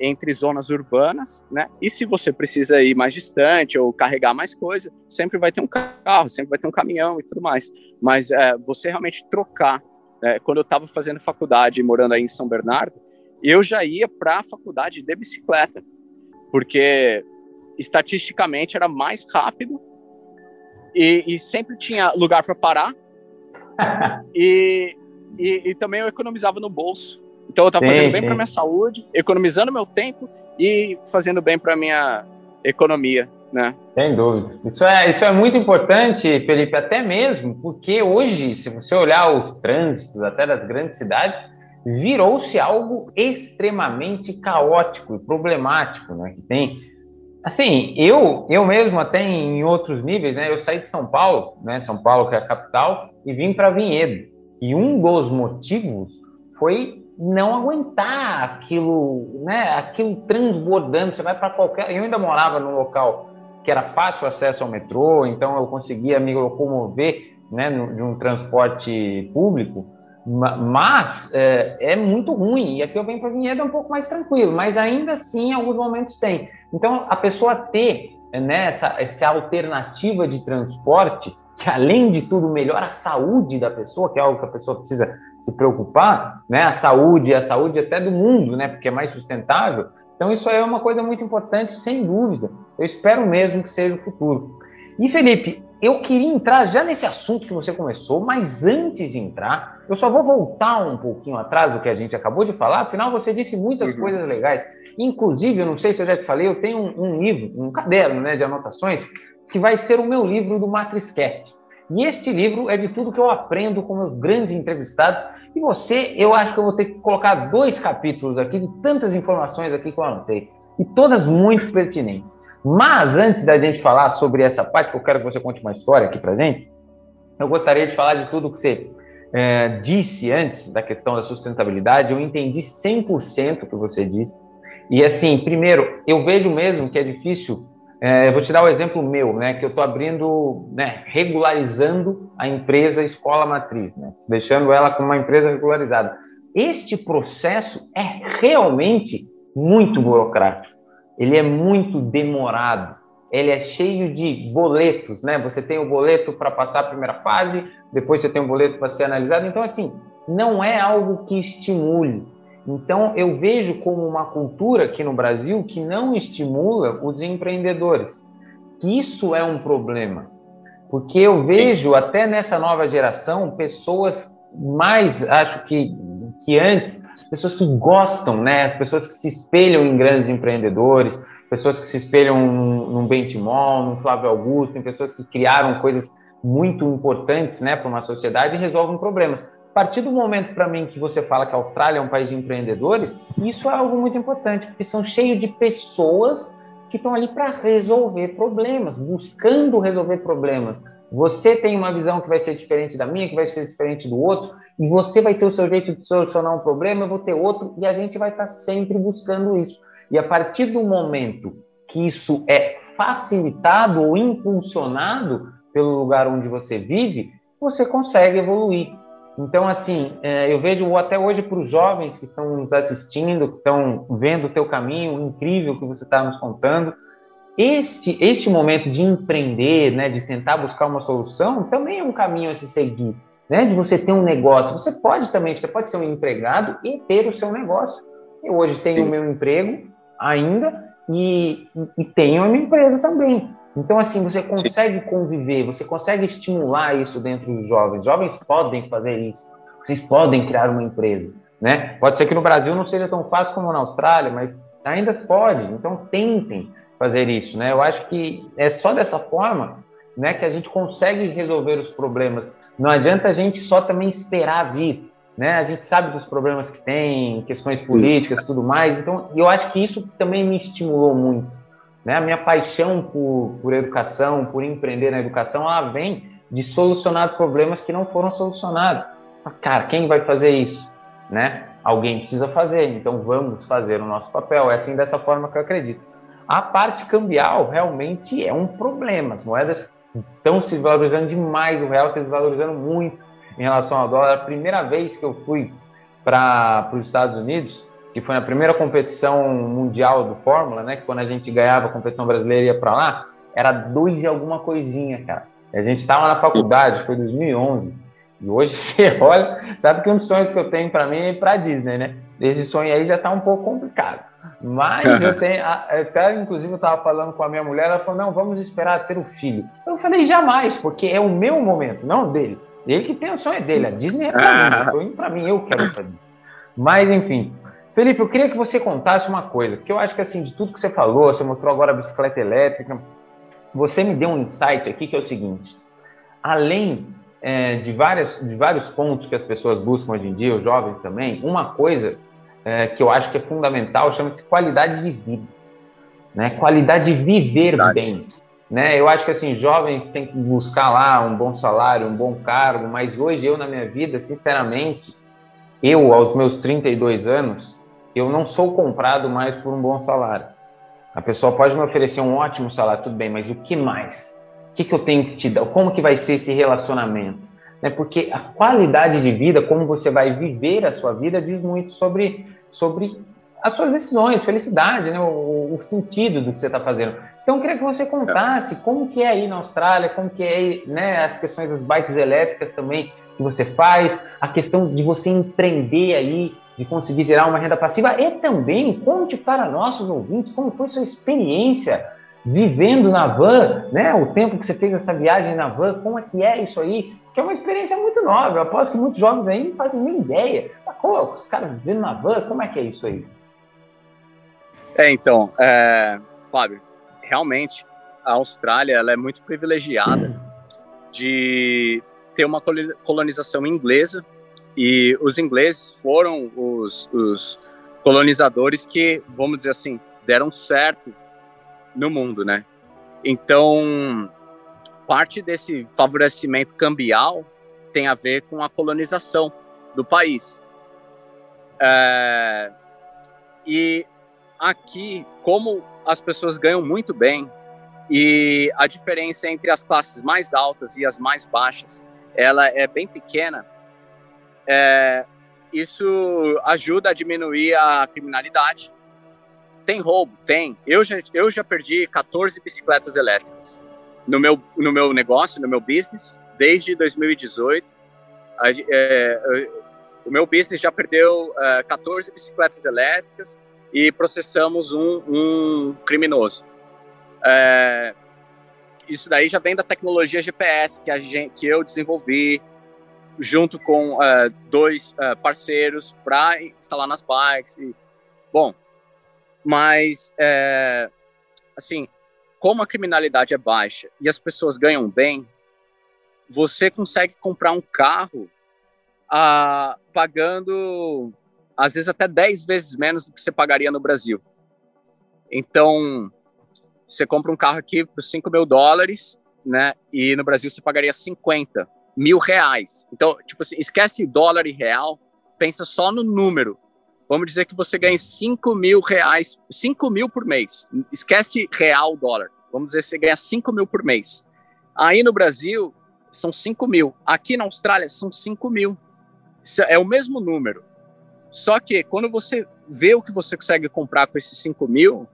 entre zonas urbanas, né? E se você precisa ir mais distante ou carregar mais coisa, sempre vai ter um carro, sempre vai ter um caminhão e tudo mais. Mas é, você realmente trocar. Né? Quando eu estava fazendo faculdade, morando aí em São Bernardo, eu já ia para a faculdade de bicicleta, porque estatisticamente era mais rápido e, e sempre tinha lugar para parar e, e, e, também eu economizava no bolso. Então eu estava fazendo bem para minha saúde, economizando meu tempo e fazendo bem para minha economia, né? Sem dúvida. Isso é, isso é muito importante, Felipe, até mesmo porque hoje, se você olhar os trânsitos até das grandes cidades, virou-se algo extremamente caótico e problemático, né? Que tem, assim, eu, eu mesmo até em outros níveis, né? Eu saí de São Paulo, né? São Paulo que é a capital, e vim para Vinhedo. E um dos motivos foi não aguentar aquilo, né? Aquilo transbordando. Você vai para qualquer. Eu ainda morava num local que era fácil acesso ao metrô, então eu conseguia me locomover, né, de um transporte público. Mas é, é muito ruim. E aqui eu venho para Vinhedo é um pouco mais tranquilo, mas ainda assim, em alguns momentos tem. Então, a pessoa ter né, essa, essa alternativa de transporte, que além de tudo melhora a saúde da pessoa, que é algo que a pessoa precisa se preocupar, né? A saúde, a saúde até do mundo, né? Porque é mais sustentável. Então isso aí é uma coisa muito importante, sem dúvida. Eu espero mesmo que seja o futuro. E Felipe, eu queria entrar já nesse assunto que você começou, mas antes de entrar, eu só vou voltar um pouquinho atrás do que a gente acabou de falar. Afinal, você disse muitas uhum. coisas legais. Inclusive, eu não sei se eu já te falei, eu tenho um, um livro, um caderno, né, de anotações que vai ser o meu livro do Matriscast. E este livro é de tudo que eu aprendo com meus grandes entrevistados. E você, eu acho que eu vou ter que colocar dois capítulos aqui de tantas informações aqui que eu anotei. E todas muito pertinentes. Mas antes da gente falar sobre essa parte, que eu quero que você conte uma história aqui pra gente, eu gostaria de falar de tudo que você é, disse antes da questão da sustentabilidade. Eu entendi 100% o que você disse. E assim, primeiro, eu vejo mesmo que é difícil é, vou te dar o um exemplo meu, né, que eu estou abrindo, né, regularizando a empresa escola matriz, né, deixando ela como uma empresa regularizada. Este processo é realmente muito burocrático, ele é muito demorado, ele é cheio de boletos, né? Você tem o boleto para passar a primeira fase, depois você tem o boleto para ser analisado. Então, assim, não é algo que estimule, então, eu vejo como uma cultura aqui no Brasil que não estimula os empreendedores. Que isso é um problema. Porque eu vejo até nessa nova geração pessoas mais acho que, que antes, pessoas que gostam, né? As pessoas que se espelham em grandes empreendedores, pessoas que se espelham num, num Bentimol, num Flávio Augusto, em pessoas que criaram coisas muito importantes, né, para uma sociedade e resolvem problemas. A partir do momento, para mim, que você fala que a Austrália é um país de empreendedores, isso é algo muito importante, porque são cheios de pessoas que estão ali para resolver problemas, buscando resolver problemas. Você tem uma visão que vai ser diferente da minha, que vai ser diferente do outro, e você vai ter o seu jeito de solucionar um problema, eu vou ter outro, e a gente vai estar sempre buscando isso. E a partir do momento que isso é facilitado ou impulsionado pelo lugar onde você vive, você consegue evoluir. Então, assim, é, eu vejo até hoje para os jovens que estão nos assistindo, que estão vendo o teu caminho incrível que você está nos contando, este, este momento de empreender, né, de tentar buscar uma solução, também é um caminho a se seguir, né, de você ter um negócio. Você pode também, você pode ser um empregado e ter o seu negócio. Eu hoje tenho Sim. o meu emprego ainda e, e, e tenho a minha empresa também. Então, assim, você consegue conviver, você consegue estimular isso dentro dos jovens. Jovens podem fazer isso. Vocês podem criar uma empresa, né? Pode ser que no Brasil não seja tão fácil como na Austrália, mas ainda pode. Então, tentem fazer isso, né? Eu acho que é só dessa forma, né, que a gente consegue resolver os problemas. Não adianta a gente só também esperar vir, né? A gente sabe dos problemas que tem, questões políticas, tudo mais. Então, eu acho que isso também me estimulou muito né? A minha paixão por, por educação, por empreender na educação, ela vem de solucionar problemas que não foram solucionados. Cara, quem vai fazer isso? Né? Alguém precisa fazer, então vamos fazer o nosso papel. É assim dessa forma que eu acredito. A parte cambial realmente é um problema. As moedas estão se valorizando demais, o real se desvalorizando muito em relação ao dólar. A primeira vez que eu fui para os Estados Unidos, que foi na primeira competição mundial do Fórmula, né? Que quando a gente ganhava a competição brasileira ia para lá, era dois e alguma coisinha, cara. A gente estava na faculdade, foi 2011. E hoje você olha, sabe que um dos sonhos que eu tenho para mim é ir para Disney, né? Esse sonho aí já está um pouco complicado. Mas eu tenho, até inclusive eu estava falando com a minha mulher, ela falou: não, vamos esperar ter o filho. Eu falei: jamais, porque é o meu momento, não dele. Ele que tem o sonho dele, a Disney é para mim, indo para mim, eu quero fazer. Mas enfim, Felipe, eu queria que você contasse uma coisa, porque eu acho que assim, de tudo que você falou, você mostrou agora a bicicleta elétrica, você me deu um insight aqui que é o seguinte: além é, de, várias, de vários pontos que as pessoas buscam hoje em dia, os jovens também, uma coisa é, que eu acho que é fundamental chama-se qualidade de vida, né? Qualidade de viver Verdade. bem. Né? Eu acho que assim, jovens têm que buscar lá um bom salário, um bom cargo, mas hoje eu na minha vida, sinceramente, eu aos meus 32 anos, eu não sou comprado mais por um bom salário. A pessoa pode me oferecer um ótimo salário, tudo bem, mas o que mais? O que, que eu tenho que te dar? Como que vai ser esse relacionamento? Né? Porque a qualidade de vida, como você vai viver a sua vida, diz muito sobre, sobre as suas decisões, felicidade, né? o, o sentido do que você está fazendo. Então, eu queria que você contasse como que é aí na Austrália, como que é né, as questões das bikes elétricas também que você faz, a questão de você empreender aí de conseguir gerar uma renda passiva e também conte para nossos ouvintes como foi sua experiência vivendo na van, né? O tempo que você fez essa viagem na van, como é que é isso aí? Que é uma experiência muito nova. Eu aposto que muitos jovens aí não fazem nem ideia. Como, os caras vivendo na van, como é que é isso aí? É, então, é, Fábio, realmente a Austrália ela é muito privilegiada de ter uma colonização inglesa e os ingleses foram os, os colonizadores que, vamos dizer assim, deram certo no mundo, né? Então, parte desse favorecimento cambial tem a ver com a colonização do país. É, e aqui, como as pessoas ganham muito bem e a diferença entre as classes mais altas e as mais baixas, ela é bem pequena, é, isso ajuda a diminuir a criminalidade. Tem roubo? Tem. Eu já, eu já perdi 14 bicicletas elétricas no meu, no meu negócio, no meu business, desde 2018. A, é, o meu business já perdeu é, 14 bicicletas elétricas e processamos um, um criminoso. É, isso daí já vem da tecnologia GPS que, a gente, que eu desenvolvi, junto com uh, dois uh, parceiros para instalar nas bikes. E, bom, mas é, assim, como a criminalidade é baixa e as pessoas ganham bem, você consegue comprar um carro uh, pagando às vezes até 10 vezes menos do que você pagaria no Brasil. Então, você compra um carro aqui por 5 mil dólares, né? E no Brasil você pagaria 50 mil reais. Então, tipo assim, esquece dólar e real, pensa só no número. Vamos dizer que você ganha 5 mil reais, 5 mil por mês. Esquece real, dólar. Vamos dizer que você ganha 5 mil por mês. Aí no Brasil, são 5 mil. Aqui na Austrália, são 5 mil. É o mesmo número. Só que quando você vê o que você consegue comprar com esses 5 mil,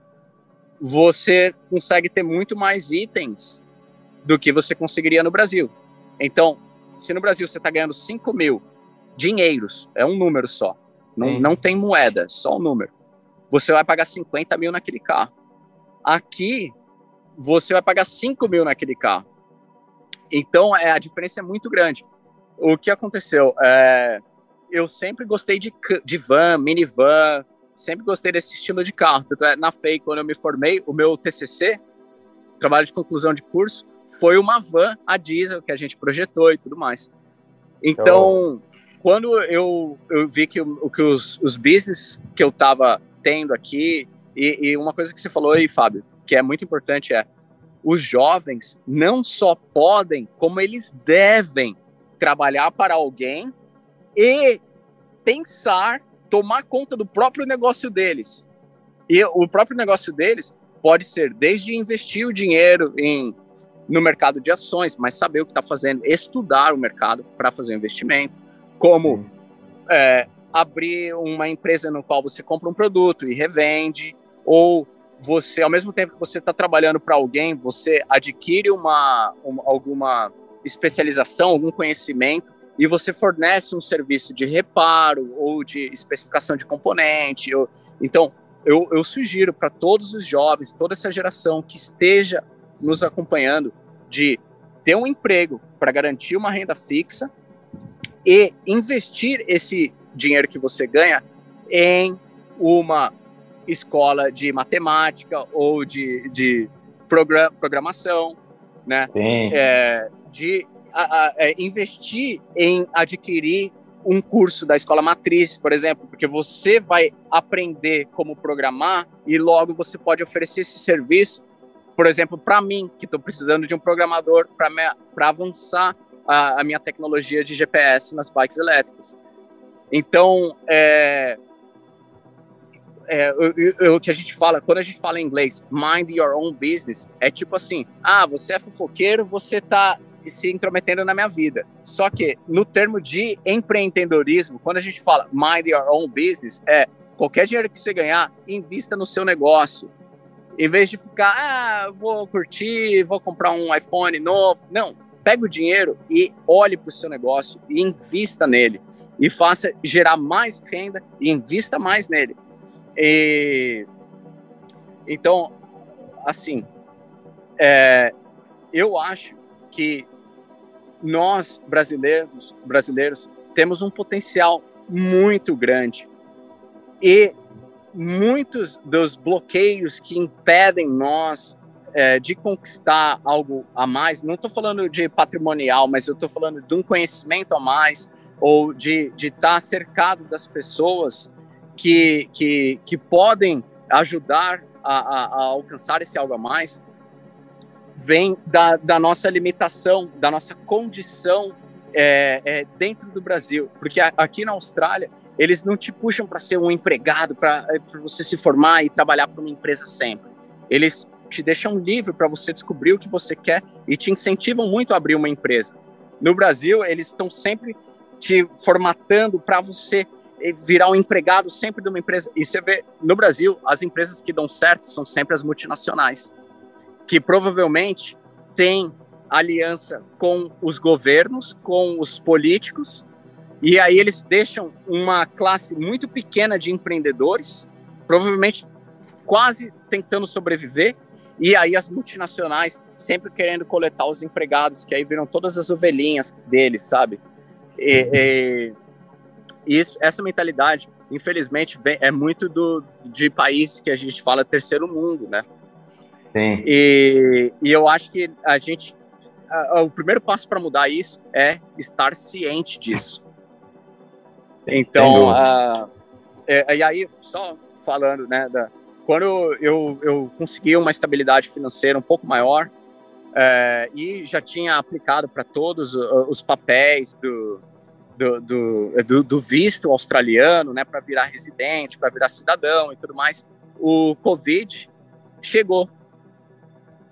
você consegue ter muito mais itens do que você conseguiria no Brasil. Então, se no Brasil você está ganhando 5 mil dinheiros, é um número só, não, não tem moeda, só um número, você vai pagar 50 mil naquele carro. Aqui, você vai pagar 5 mil naquele carro. Então, é, a diferença é muito grande. O que aconteceu? É, eu sempre gostei de, de van, minivan, sempre gostei desse estilo de carro. É, na FEI, quando eu me formei, o meu TCC, trabalho de conclusão de curso, foi uma van a diesel que a gente projetou e tudo mais. Então, quando eu, eu vi que, o, que os, os business que eu estava tendo aqui, e, e, uma coisa que você falou aí, Fábio, que é muito importante é os jovens não só podem, como eles devem trabalhar para alguém e pensar, tomar conta do próprio negócio deles. E o próprio negócio deles pode ser desde investir o dinheiro em no mercado de ações, mas saber o que está fazendo, estudar o mercado para fazer investimento, como é, abrir uma empresa no qual você compra um produto e revende, ou você, ao mesmo tempo que você está trabalhando para alguém, você adquire uma, uma, alguma especialização, algum conhecimento e você fornece um serviço de reparo ou de especificação de componente. Ou, então, eu, eu sugiro para todos os jovens, toda essa geração que esteja nos acompanhando de ter um emprego para garantir uma renda fixa e investir esse dinheiro que você ganha em uma escola de matemática ou de, de programação, né? É, de a, a, é, investir em adquirir um curso da escola matriz, por exemplo, porque você vai aprender como programar e logo você pode oferecer esse serviço por exemplo, para mim, que estou precisando de um programador para avançar a, a, minha tecnologia de GPS nas bikes elétricas. Então, é, é, o, que a gente fala, quando a gente fala em inglês, mind your own business, é tipo assim, ah, você é fofoqueiro, você está se intrometendo na minha vida. Só que, no termo de empreendedorismo, quando a gente fala mind your own business, é qualquer dinheiro que você ganhar, invista no seu negócio em vez de ficar, ah, vou curtir, vou comprar um iPhone novo. Não, pega o dinheiro e olhe para o seu negócio e invista nele. E faça gerar mais renda e invista mais nele. E, então, assim, é, eu acho que nós brasileiros, brasileiros temos um potencial muito grande. E muitos dos bloqueios que impedem nós é, de conquistar algo a mais, não estou falando de patrimonial, mas eu estou falando de um conhecimento a mais, ou de estar tá cercado das pessoas que, que, que podem ajudar a, a, a alcançar esse algo a mais, vem da, da nossa limitação, da nossa condição é, é, dentro do Brasil. Porque aqui na Austrália, eles não te puxam para ser um empregado, para é, você se formar e trabalhar para uma empresa sempre. Eles te deixam livre para você descobrir o que você quer e te incentivam muito a abrir uma empresa. No Brasil, eles estão sempre te formatando para você eh, virar um empregado sempre de uma empresa. E você vê, no Brasil, as empresas que dão certo são sempre as multinacionais, que provavelmente têm aliança com os governos, com os políticos e aí eles deixam uma classe muito pequena de empreendedores, provavelmente quase tentando sobreviver, e aí as multinacionais sempre querendo coletar os empregados, que aí viram todas as ovelhinhas deles, sabe? E, e isso, essa mentalidade, infelizmente, vem, é muito do, de países que a gente fala terceiro mundo, né? Sim. E, e eu acho que a gente, a, a, o primeiro passo para mudar isso é estar ciente disso. Então, uh, é, e aí, só falando, né, da, quando eu, eu consegui uma estabilidade financeira um pouco maior é, e já tinha aplicado para todos os papéis do, do, do, do visto australiano, né, para virar residente, para virar cidadão e tudo mais, o Covid chegou.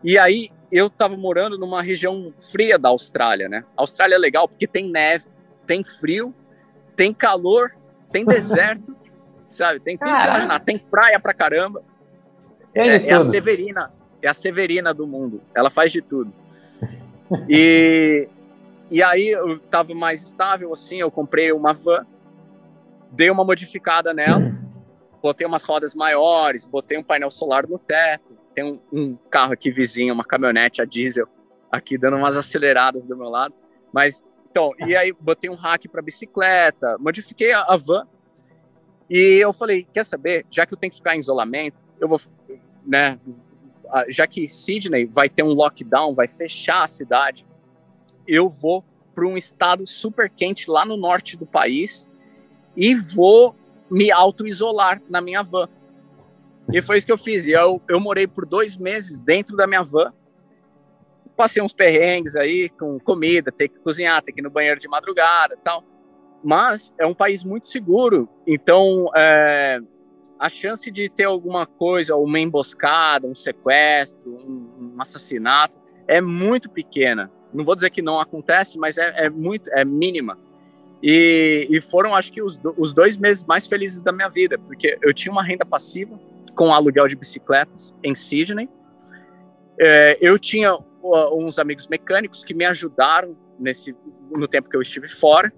E aí eu estava morando numa região fria da Austrália, né? A Austrália é legal porque tem neve, tem frio, tem calor, tem deserto sabe? Tem tudo que imaginar. Tem praia pra caramba. É, é, a Severina, é a Severina do mundo. Ela faz de tudo. E, e aí eu tava mais estável, assim, eu comprei uma van, dei uma modificada nela, botei umas rodas maiores, botei um painel solar no teto, tem um, um carro aqui vizinho, uma caminhonete a diesel, aqui dando umas aceleradas do meu lado. Mas, então, e aí botei um rack para bicicleta, modifiquei a, a van, e eu falei, quer saber? Já que eu tenho que ficar em isolamento, eu vou, né? Já que Sydney vai ter um lockdown, vai fechar a cidade, eu vou para um estado super quente lá no norte do país e vou me auto-isolar na minha van. E foi isso que eu fiz. E eu, eu morei por dois meses dentro da minha van. Passei uns perrengues aí com comida, ter que cozinhar, ter que ir no banheiro de madrugada tal mas é um país muito seguro. Então, é, a chance de ter alguma coisa, uma emboscada, um sequestro, um, um, assassinato, é muito pequena. Não vou dizer que não acontece, mas é, é muito, é mínima. E, e, foram, acho que, os, os dois meses mais felizes da minha vida, porque eu tinha uma renda passiva com aluguel de bicicletas em Sydney. É, eu tinha uh, uns amigos mecânicos que me ajudaram nesse no tempo que eu estive fora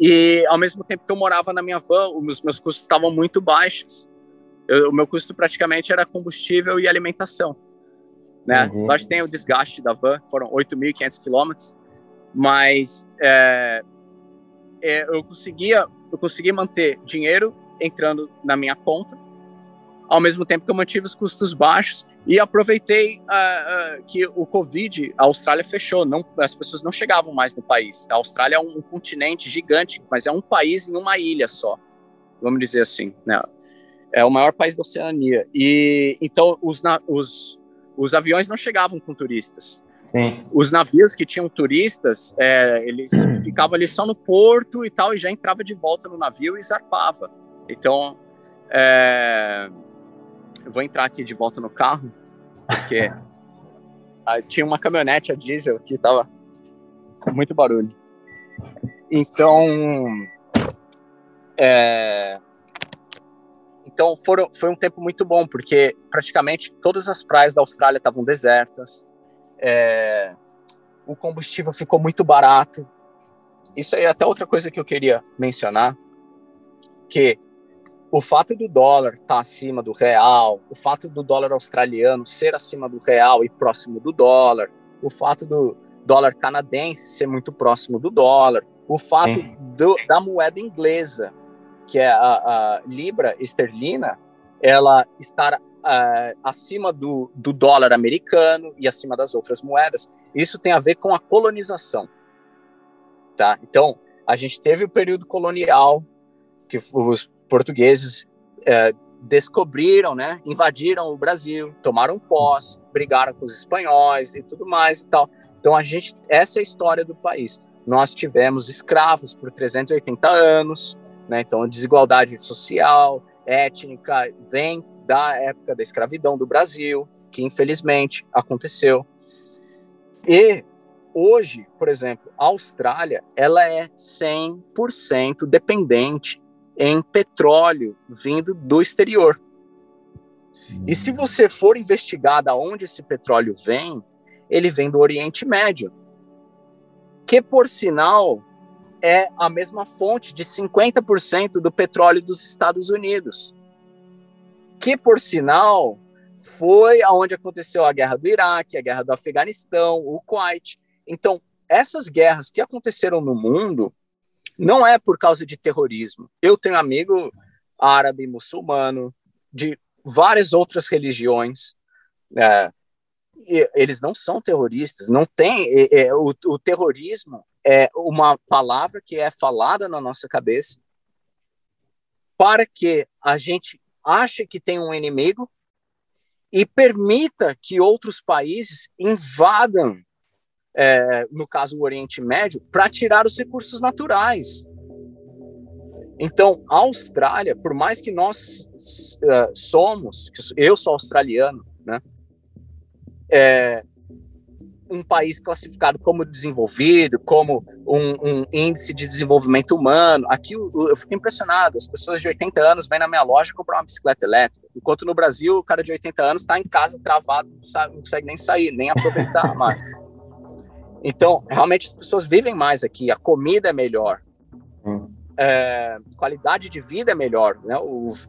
e ao mesmo tempo que eu morava na minha van, os meus custos estavam muito baixos. Eu, o meu custo praticamente era combustível e alimentação. Né? Uhum. Lógico que tem o desgaste da van, foram 8.500 quilômetros, mas é, é, eu conseguia eu consegui manter dinheiro entrando na minha conta ao mesmo tempo que eu mantive os custos baixos e aproveitei uh, uh, que o Covid, a Austrália fechou, não, as pessoas não chegavam mais no país. A Austrália é um, um, continente gigante, mas é um país em uma ilha só, vamos dizer assim, né? É o maior país da Oceania. E então os, os, os aviões não chegavam com turistas. Sim. Os navios que tinham turistas, é, eles ficavam ali só no porto e tal, e já entrava de volta no navio e zarpava. Então, é, eu vou entrar aqui de volta no carro, porque tinha uma caminhonete a diesel que tava muito barulho. Então, é, então foram, foi um tempo muito bom, porque praticamente todas as praias da Austrália estavam desertas, é, o combustível ficou muito barato. Isso aí é até outra coisa que eu queria mencionar, que o fato do dólar estar tá acima do real, o fato do dólar australiano ser acima do real e próximo do dólar, o fato do dólar canadense ser muito próximo do dólar, o fato do, da moeda inglesa, que é a, a libra esterlina, ela estar uh, acima do, do dólar americano e acima das outras moedas, isso tem a ver com a colonização. Tá? Então, a gente teve o período colonial, que os portugueses é, descobriram, né, invadiram o Brasil, tomaram posse, brigaram com os espanhóis e tudo mais e tal. Então a gente, essa é a história do país. Nós tivemos escravos por 380 anos, né? Então a desigualdade social, étnica vem da época da escravidão do Brasil, que infelizmente aconteceu. E hoje, por exemplo, a Austrália, ela é 100% dependente em petróleo vindo do exterior. E se hum. você for investigar da onde esse petróleo vem, ele vem do Oriente Médio, que por sinal é a mesma fonte de 50% do petróleo dos Estados Unidos, que por sinal foi aonde aconteceu a guerra do Iraque, a guerra do Afeganistão, o Kuwait. Então, essas guerras que aconteceram no mundo não é por causa de terrorismo. Eu tenho amigo árabe, muçulmano, de várias outras religiões. É, eles não são terroristas, não tem. É, é, o, o terrorismo é uma palavra que é falada na nossa cabeça para que a gente ache que tem um inimigo e permita que outros países invadam, é, no caso o Oriente Médio, para tirar os recursos naturais. Então, a Austrália, por mais que nós uh, somos, eu sou australiano, né, é, um país classificado como desenvolvido, como um, um, índice de desenvolvimento humano. Aqui eu, eu, fico impressionado. As pessoas de 80 anos vêm na minha loja comprar uma bicicleta elétrica, enquanto no Brasil o cara de 80 anos está em casa travado, não, não consegue nem sair, nem aproveitar mais. Então, realmente as pessoas vivem mais aqui. A comida é melhor. Hum. É, qualidade de vida é melhor, né?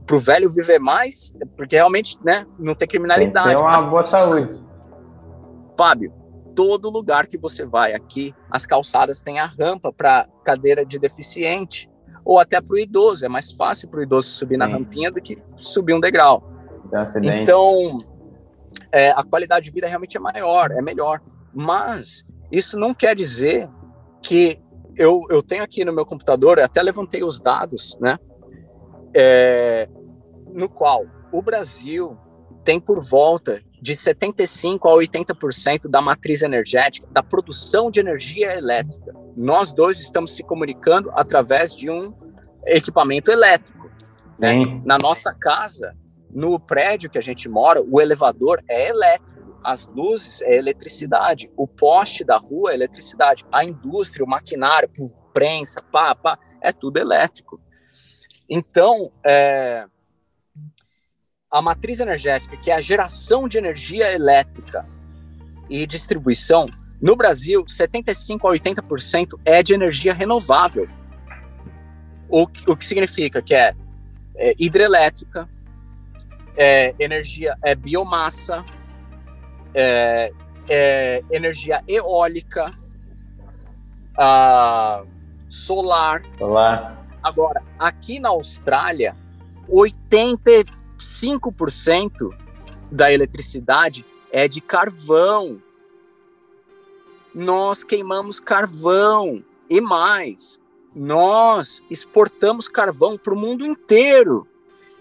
Para o velho viver mais, porque realmente, né, não tem criminalidade. Tem uma boa saúde. Fábio, todo lugar que você vai aqui, as calçadas têm a rampa para cadeira de deficiente ou até para o idoso. É mais fácil para o idoso subir na Sim. rampinha do que subir um degrau. Então, é, a qualidade de vida realmente é maior, é melhor. Mas isso não quer dizer que eu, eu tenho aqui no meu computador, até levantei os dados, né? É, no qual o Brasil tem por volta de 75% a 80% da matriz energética, da produção de energia elétrica. Nós dois estamos se comunicando através de um equipamento elétrico. Né? Na nossa casa, no prédio que a gente mora, o elevador é elétrico, as luzes é eletricidade, o poste da rua é eletricidade, a indústria, o maquinário, prensa, pá, pá, é tudo elétrico. Então, é, a matriz energética, que é a geração de energia elétrica e distribuição, no Brasil, 75 a 80% é de energia renovável. O, o que significa que é, é hidrelétrica, é energia, é biomassa, é, é energia eólica, a, solar. Solar. Agora, aqui na Austrália, 80 5% da eletricidade é de carvão. Nós queimamos carvão e mais, nós exportamos carvão para o mundo inteiro.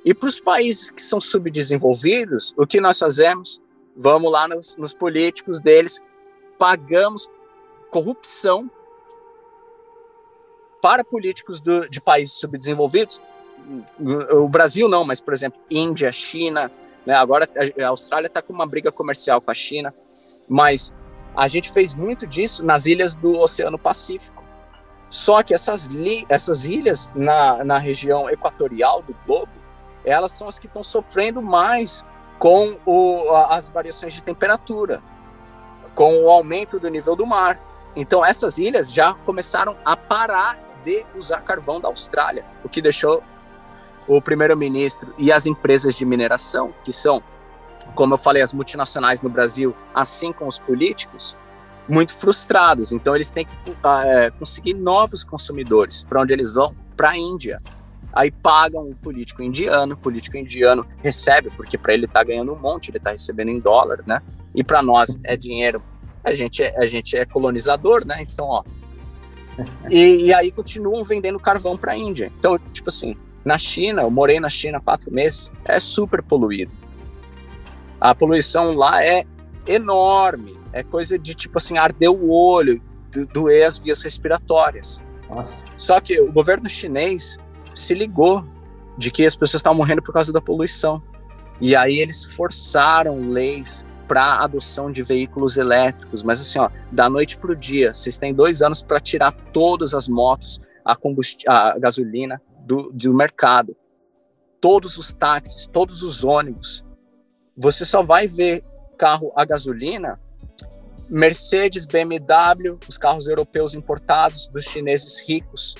E para os países que são subdesenvolvidos, o que nós fazemos? Vamos lá nos, nos políticos deles, pagamos corrupção para políticos do, de países subdesenvolvidos o Brasil não, mas, por exemplo, Índia, China, né? agora a Austrália está com uma briga comercial com a China, mas a gente fez muito disso nas ilhas do Oceano Pacífico. Só que essas, essas ilhas na, na região equatorial do globo, elas são as que estão sofrendo mais com o, as variações de temperatura, com o aumento do nível do mar. Então, essas ilhas já começaram a parar de usar carvão da Austrália, o que deixou o primeiro-ministro e as empresas de mineração, que são, como eu falei, as multinacionais no Brasil, assim como os políticos, muito frustrados. Então, eles têm que é, conseguir novos consumidores. Para onde eles vão? Para a Índia. Aí pagam o político indiano, o político indiano recebe, porque para ele está ganhando um monte, ele está recebendo em dólar, né? E para nós é dinheiro. A gente é, a gente é colonizador, né? Então, ó. E, e aí continuam vendendo carvão para a Índia. Então, tipo assim, na China, eu morei na China quatro meses, é super poluído. A poluição lá é enorme, é coisa de tipo assim, arder o olho, doer as vias respiratórias. Nossa. Só que o governo chinês se ligou de que as pessoas estavam morrendo por causa da poluição. E aí eles forçaram leis para adoção de veículos elétricos, mas assim, ó, da noite para o dia, vocês têm dois anos para tirar todas as motos, a, a gasolina, do, do mercado. Todos os táxis, todos os ônibus. Você só vai ver carro a gasolina, Mercedes, BMW, os carros europeus importados dos chineses ricos.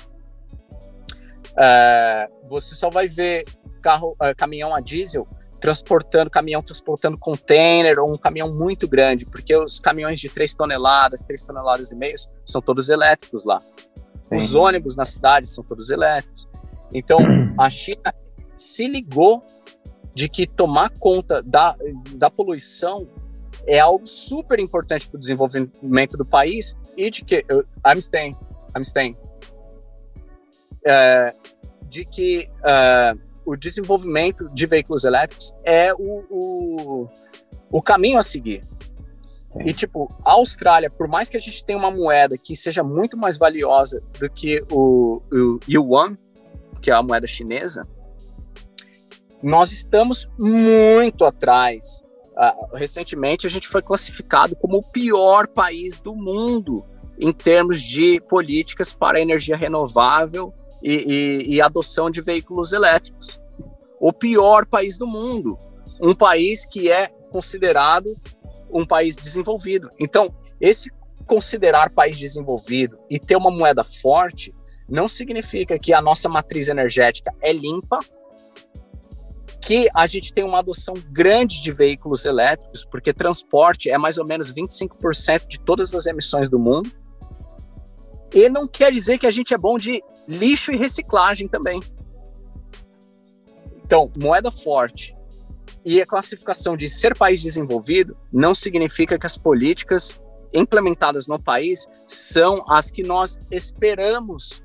É, você só vai ver carro, é, caminhão a diesel transportando caminhão, transportando container ou um caminhão muito grande, porque os caminhões de 3 toneladas, 3 toneladas e meio são todos elétricos lá. Sim. Os ônibus na cidade são todos elétricos. Então, a China se ligou de que tomar conta da, da poluição é algo super importante para o desenvolvimento do país e de que staying, é, de que uh, o desenvolvimento de veículos elétricos é o, o, o caminho a seguir. E, tipo, a Austrália, por mais que a gente tenha uma moeda que seja muito mais valiosa do que o, o yuan, que é a moeda chinesa, nós estamos muito atrás. Uh, recentemente, a gente foi classificado como o pior país do mundo em termos de políticas para energia renovável e, e, e adoção de veículos elétricos. O pior país do mundo, um país que é considerado um país desenvolvido. Então, esse considerar país desenvolvido e ter uma moeda forte não significa que a nossa matriz energética é limpa, que a gente tem uma adoção grande de veículos elétricos, porque transporte é mais ou menos 25% de todas as emissões do mundo. E não quer dizer que a gente é bom de lixo e reciclagem também. Então, moeda forte e a classificação de ser país desenvolvido não significa que as políticas implementadas no país são as que nós esperamos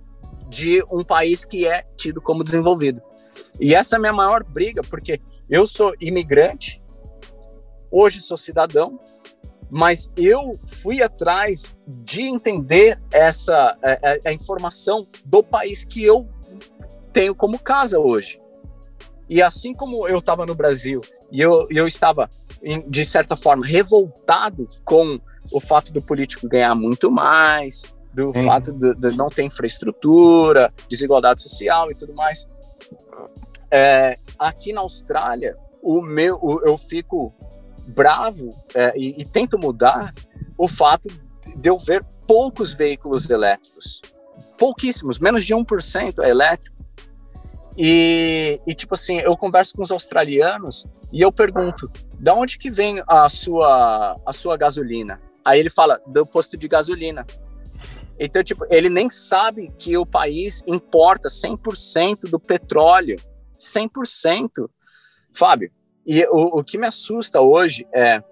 de um país que é tido como desenvolvido. E essa é a minha maior briga, porque eu sou imigrante, hoje sou cidadão, mas eu fui atrás de entender essa a, é, a, é, a informação do país que eu tenho como casa hoje. E assim como eu estava no Brasil e eu, eu estava, de certa forma, revoltado com o fato do político ganhar muito mais, do Sim. fato de, de, não ter infraestrutura, desigualdade social e tudo mais. É, aqui na Austrália, o meu, o, eu fico bravo é, e, e tento mudar o fato de eu ver poucos veículos elétricos. Pouquíssimos, menos de 1% é elétrico. E, e, tipo assim, eu converso com os australianos e eu pergunto: "Da onde que vem a sua a sua gasolina?" Aí ele fala: "Do posto de gasolina". Então, tipo, ele nem sabe que o país importa 100% do petróleo. 100%. Fábio, e o, o que me assusta hoje é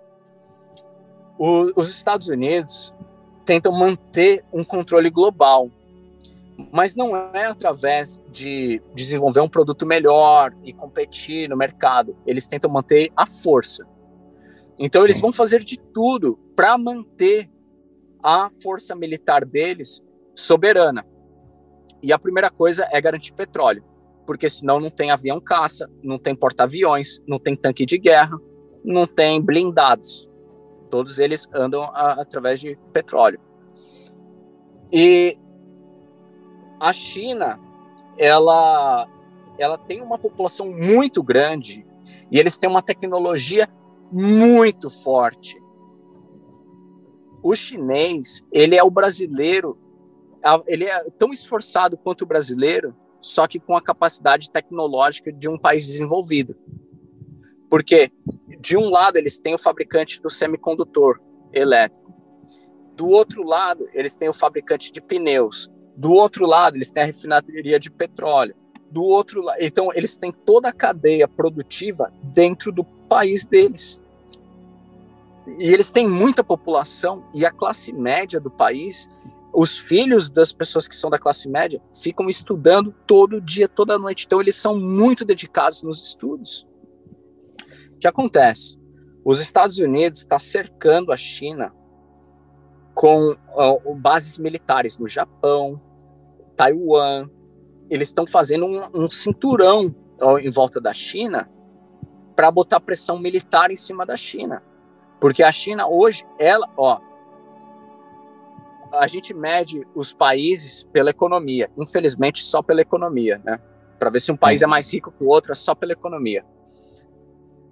o, os Estados Unidos tentam manter um controle global, mas não é através de desenvolver um produto melhor e competir no mercado. Eles tentam manter a força. Então, eles vão fazer de tudo para manter a força militar deles soberana. E a primeira coisa é garantir petróleo, porque senão não tem avião caça, não tem porta-aviões, não tem tanque de guerra, não tem blindados. Todos eles andam a, através de petróleo. E a China, ela, ela tem uma população muito grande e eles têm uma tecnologia muito forte o chinês, ele é o brasileiro, ele é tão esforçado quanto o brasileiro, só que com a capacidade tecnológica de um país desenvolvido. Porque, de um lado, eles têm o fabricante do semicondutor elétrico, do outro lado, eles têm o fabricante de pneus, do outro lado, eles têm a refinaria de petróleo, do outro lado, então, eles têm toda a cadeia produtiva dentro do país deles. E eles têm muita população e a classe média do país, os filhos das pessoas que são da classe média, ficam estudando todo dia, toda noite. Então eles são muito dedicados nos estudos. O que acontece? Os Estados Unidos está cercando a China com bases militares no Japão, Taiwan. Eles estão fazendo um, um cinturão em volta da China para botar pressão militar em cima da China. Porque a China hoje, ela, ó, a gente mede os países pela economia, infelizmente só pela economia, né? Para ver se um país é mais rico que o outro, é só pela economia.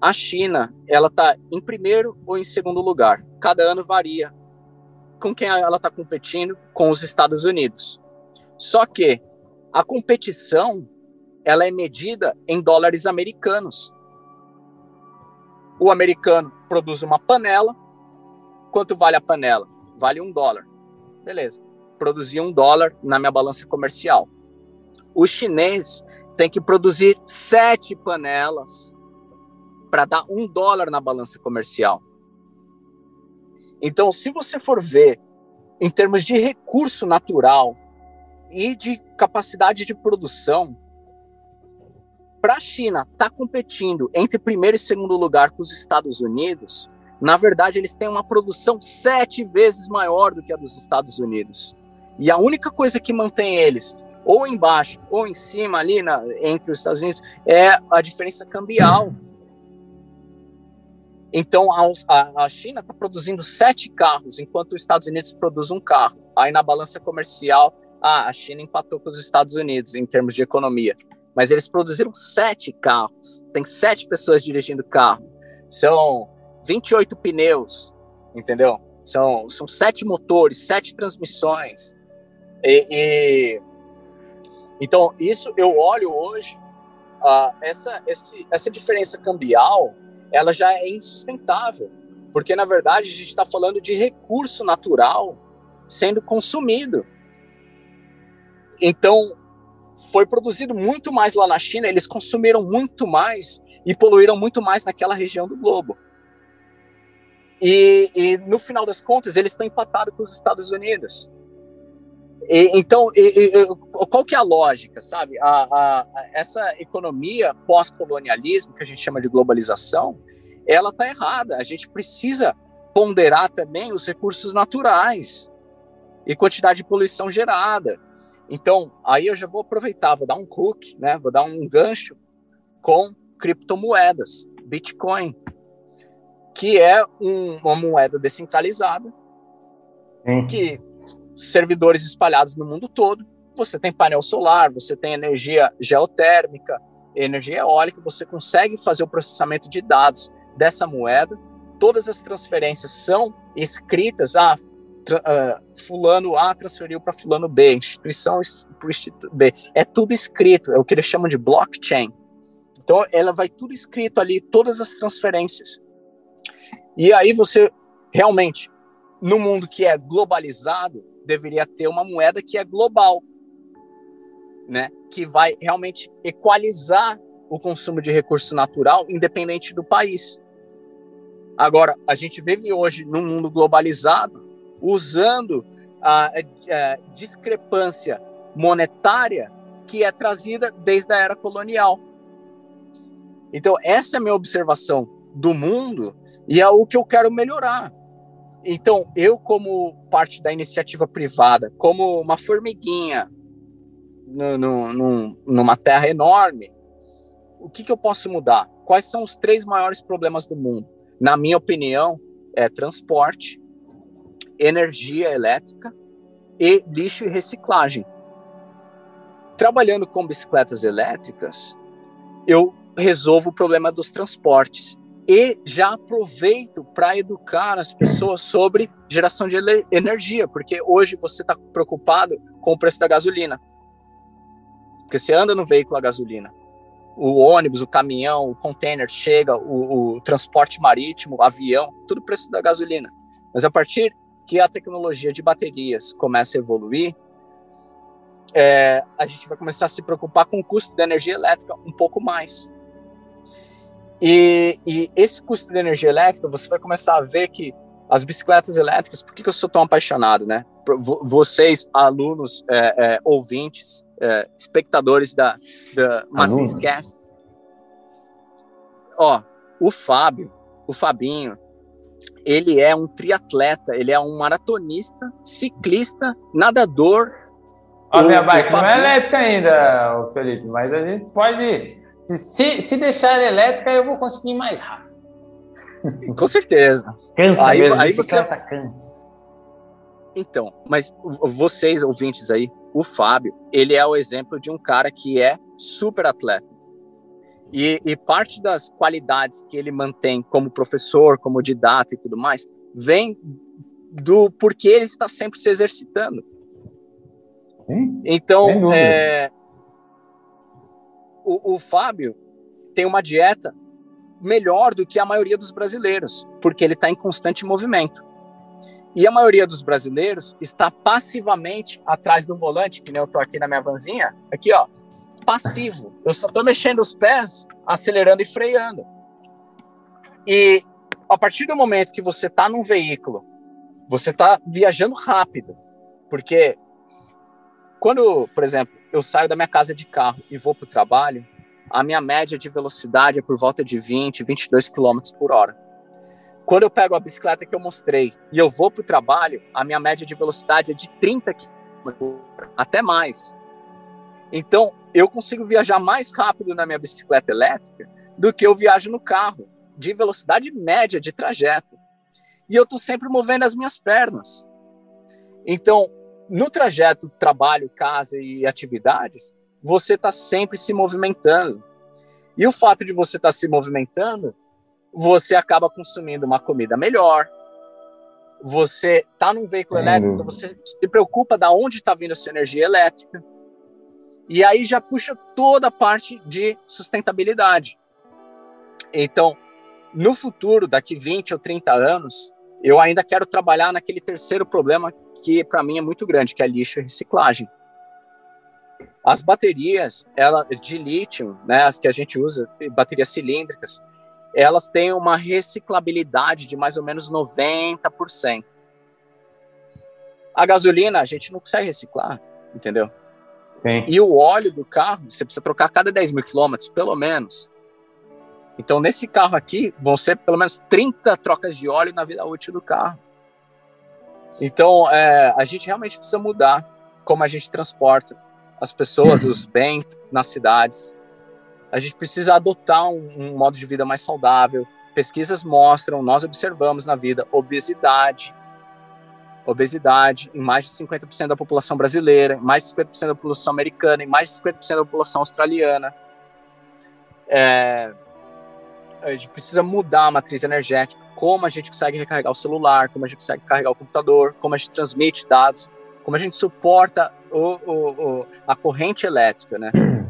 A China, ela tá em primeiro ou em segundo lugar. Cada ano varia com quem ela está competindo, com os Estados Unidos. Só que a competição, ela é medida em dólares americanos. O americano produz uma panela. Quanto vale a panela? Vale um dólar. Beleza. Produzir um dólar na minha balança comercial. O chinês tem que produzir sete panelas para dar um dólar na balança comercial. Então, se você for ver em termos de recurso natural e de capacidade de produção, para a China estar tá competindo entre primeiro e segundo lugar com os Estados Unidos, na verdade eles têm uma produção sete vezes maior do que a dos Estados Unidos. E a única coisa que mantém eles ou embaixo ou em cima ali na, entre os Estados Unidos é a diferença cambial. Então a, a, China está produzindo sete carros, enquanto os Estados Unidos produz um carro. Aí na balança comercial, ah, a China empatou com os Estados Unidos em termos de economia mas eles produziram sete carros. Tem sete pessoas dirigindo carro. São 28 pneus, entendeu? São, são sete motores, sete transmissões. E, e então, isso eu olho hoje, uh, essa, esse, essa diferença cambial, ela já é insustentável. Porque, na verdade, a gente está falando de recurso natural sendo consumido. Então, foi produzido muito mais lá na China, eles consumiram muito mais e poluíram muito mais naquela região do globo. E, e no final das contas, eles estão empatados com os Estados Unidos. E, então, e, qual que é a lógica, sabe? A, a, essa economia pós-colonialismo, que a gente chama de globalização, ela está errada. A gente precisa ponderar também os recursos naturais e quantidade de poluição gerada. Então, aí eu já vou aproveitar, vou dar um hook, né? Vou dar um gancho com criptomoedas, Bitcoin, que é um, uma moeda descentralizada, Sim. que servidores espalhados no mundo todo. Você tem painel solar, você tem energia geotérmica, energia eólica, você consegue fazer o processamento de dados dessa moeda. Todas as transferências são escritas. Ah, uh, fulano A transferiu para fulano B, instituição para instituto B. É tudo escrito, é o que eles chamam de blockchain. Então, ela vai tudo escrito ali, todas as transferências. E aí você, realmente, no mundo que é globalizado, deveria ter uma moeda que é global, né? Que vai realmente equalizar o consumo de recurso natural, independente do país. Agora, a gente vive hoje num mundo globalizado, usando a, a discrepância monetária que é trazida desde a era colonial. Então, essa é a minha observação do mundo e é o que eu quero melhorar. Então, eu, como parte da iniciativa privada, como uma formiguinha no, no, no, numa terra enorme, o que, que eu posso mudar? Quais são os três maiores problemas do mundo? Na minha opinião, é transporte, energia elétrica e lixo e reciclagem. Trabalhando com bicicletas elétricas, eu resolvo o problema dos transportes e já aproveito para educar as pessoas sobre geração de energia, porque hoje você está preocupado com o preço da gasolina. Porque você anda no veículo a gasolina. O ônibus, o caminhão, o container chega, o, o transporte marítimo, o avião, tudo preço da gasolina. Mas a partir que a tecnologia de baterias começa a evoluir, é, a gente vai começar a se preocupar com o custo da energia elétrica um pouco mais. E, e, esse custo de energia elétrica, você vai começar a ver que as bicicletas elétricas, por que, que eu sou tão apaixonado, né? Vocês, alunos, é, é, ouvintes, é, espectadores da, da Matriz Cast, ó, o Fábio, o Fabinho, ele é um triatleta, ele é um maratonista, ciclista, nadador. A minha bike não é elétrica ainda, Felipe, mas a gente pode. Se, se deixar elétrica, eu vou conseguir mais rápido. Com certeza. Cansa aí, mesmo, aí você cansa. Então, mas vocês, ouvintes aí, o Fábio, ele é o exemplo de um cara que é super atleta. E, e, parte das qualidades que ele mantém como professor, como didata e tudo mais, vem do porquê ele está sempre se exercitando. Sim, então, é, o, o Fábio tem uma dieta melhor do que a maioria dos brasileiros, porque ele está em constante movimento. E a maioria dos brasileiros está passivamente atrás do volante, que nem eu estou aqui na minha vanzinha, aqui ó, passivo. Eu só estou mexendo os pés, acelerando e freando. E a partir do momento que você está num veículo, você está viajando rápido, porque quando, por exemplo, eu saio da minha casa de carro e vou para o trabalho, a minha média de velocidade é por volta de 20, 22 km por hora. Quando eu pego a bicicleta que eu mostrei e eu vou para o trabalho, a minha média de velocidade é de 30 km, até mais. Então, eu consigo viajar mais rápido na minha bicicleta elétrica do que eu viajo no carro, de velocidade média de trajeto. E eu estou sempre movendo as minhas pernas. Então, no trajeto trabalho, casa e atividades, você está sempre se movimentando. E o fato de você estar tá se movimentando, você acaba consumindo uma comida melhor. Você está num veículo elétrico, então você se preocupa da onde está vindo a sua energia elétrica. E aí já puxa toda a parte de sustentabilidade. Então, no futuro, daqui 20 ou 30 anos, eu ainda quero trabalhar naquele terceiro problema que para mim é muito grande, que é lixo e reciclagem. As baterias ela, de lítio, né, as que a gente usa, baterias cilíndricas, elas têm uma reciclabilidade de mais ou menos 90%. A gasolina a gente não consegue reciclar, entendeu? Sim. E o óleo do carro, você precisa trocar a cada 10 mil quilômetros, pelo menos. Então, nesse carro aqui, vão ser pelo menos 30 trocas de óleo na vida útil do carro. Então, é, a gente realmente precisa mudar como a gente transporta as pessoas, uhum. os bens nas cidades. A gente precisa adotar um, um, modo de vida mais saudável. Pesquisas mostram, nós observamos na vida, obesidade. Obesidade em mais de 50% da população brasileira, em mais de 50% da população americana, em mais de 50% da população australiana. É, a gente precisa mudar a matriz energética, como a gente consegue recarregar o celular, como a gente consegue carregar o computador, como a gente transmite dados, como a gente suporta o, o, o, a corrente elétrica, né?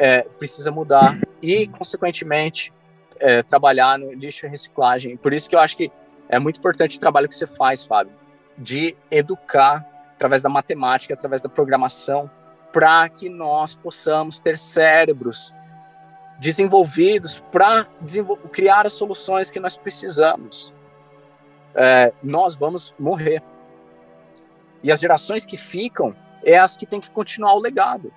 É, precisa mudar e, consequentemente, é, trabalhar no lixo e reciclagem. Por isso que eu acho que é muito importante o trabalho que você faz, Fábio, de educar através da matemática, através da programação, para que nós possamos ter cérebros desenvolvidos para criar as soluções que nós precisamos. É, nós vamos morrer. E as gerações que ficam é as que têm que continuar o legado.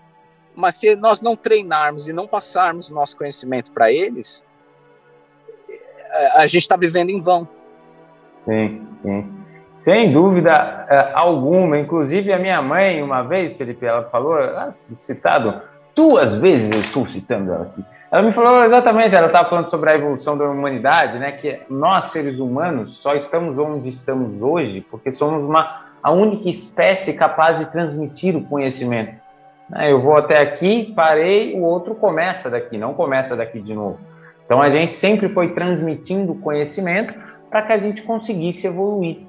Mas se nós não treinarmos e não passarmos o nosso conhecimento para eles, a gente está vivendo em vão. Sim, sim. Sem dúvida é, alguma. Inclusive, a minha mãe, uma vez, Felipe, ela falou, citado duas vezes, eu estou citando ela aqui. Ela me falou exatamente, ela estava falando sobre a evolução da humanidade, né? Que nós, seres humanos, só estamos onde estamos hoje porque somos uma a única espécie capaz de transmitir o conhecimento. Né, eu vou até aqui, parei, o outro começa daqui, não começa daqui de novo. Então a gente sempre foi transmitindo conhecimento para que a gente conseguisse evoluir.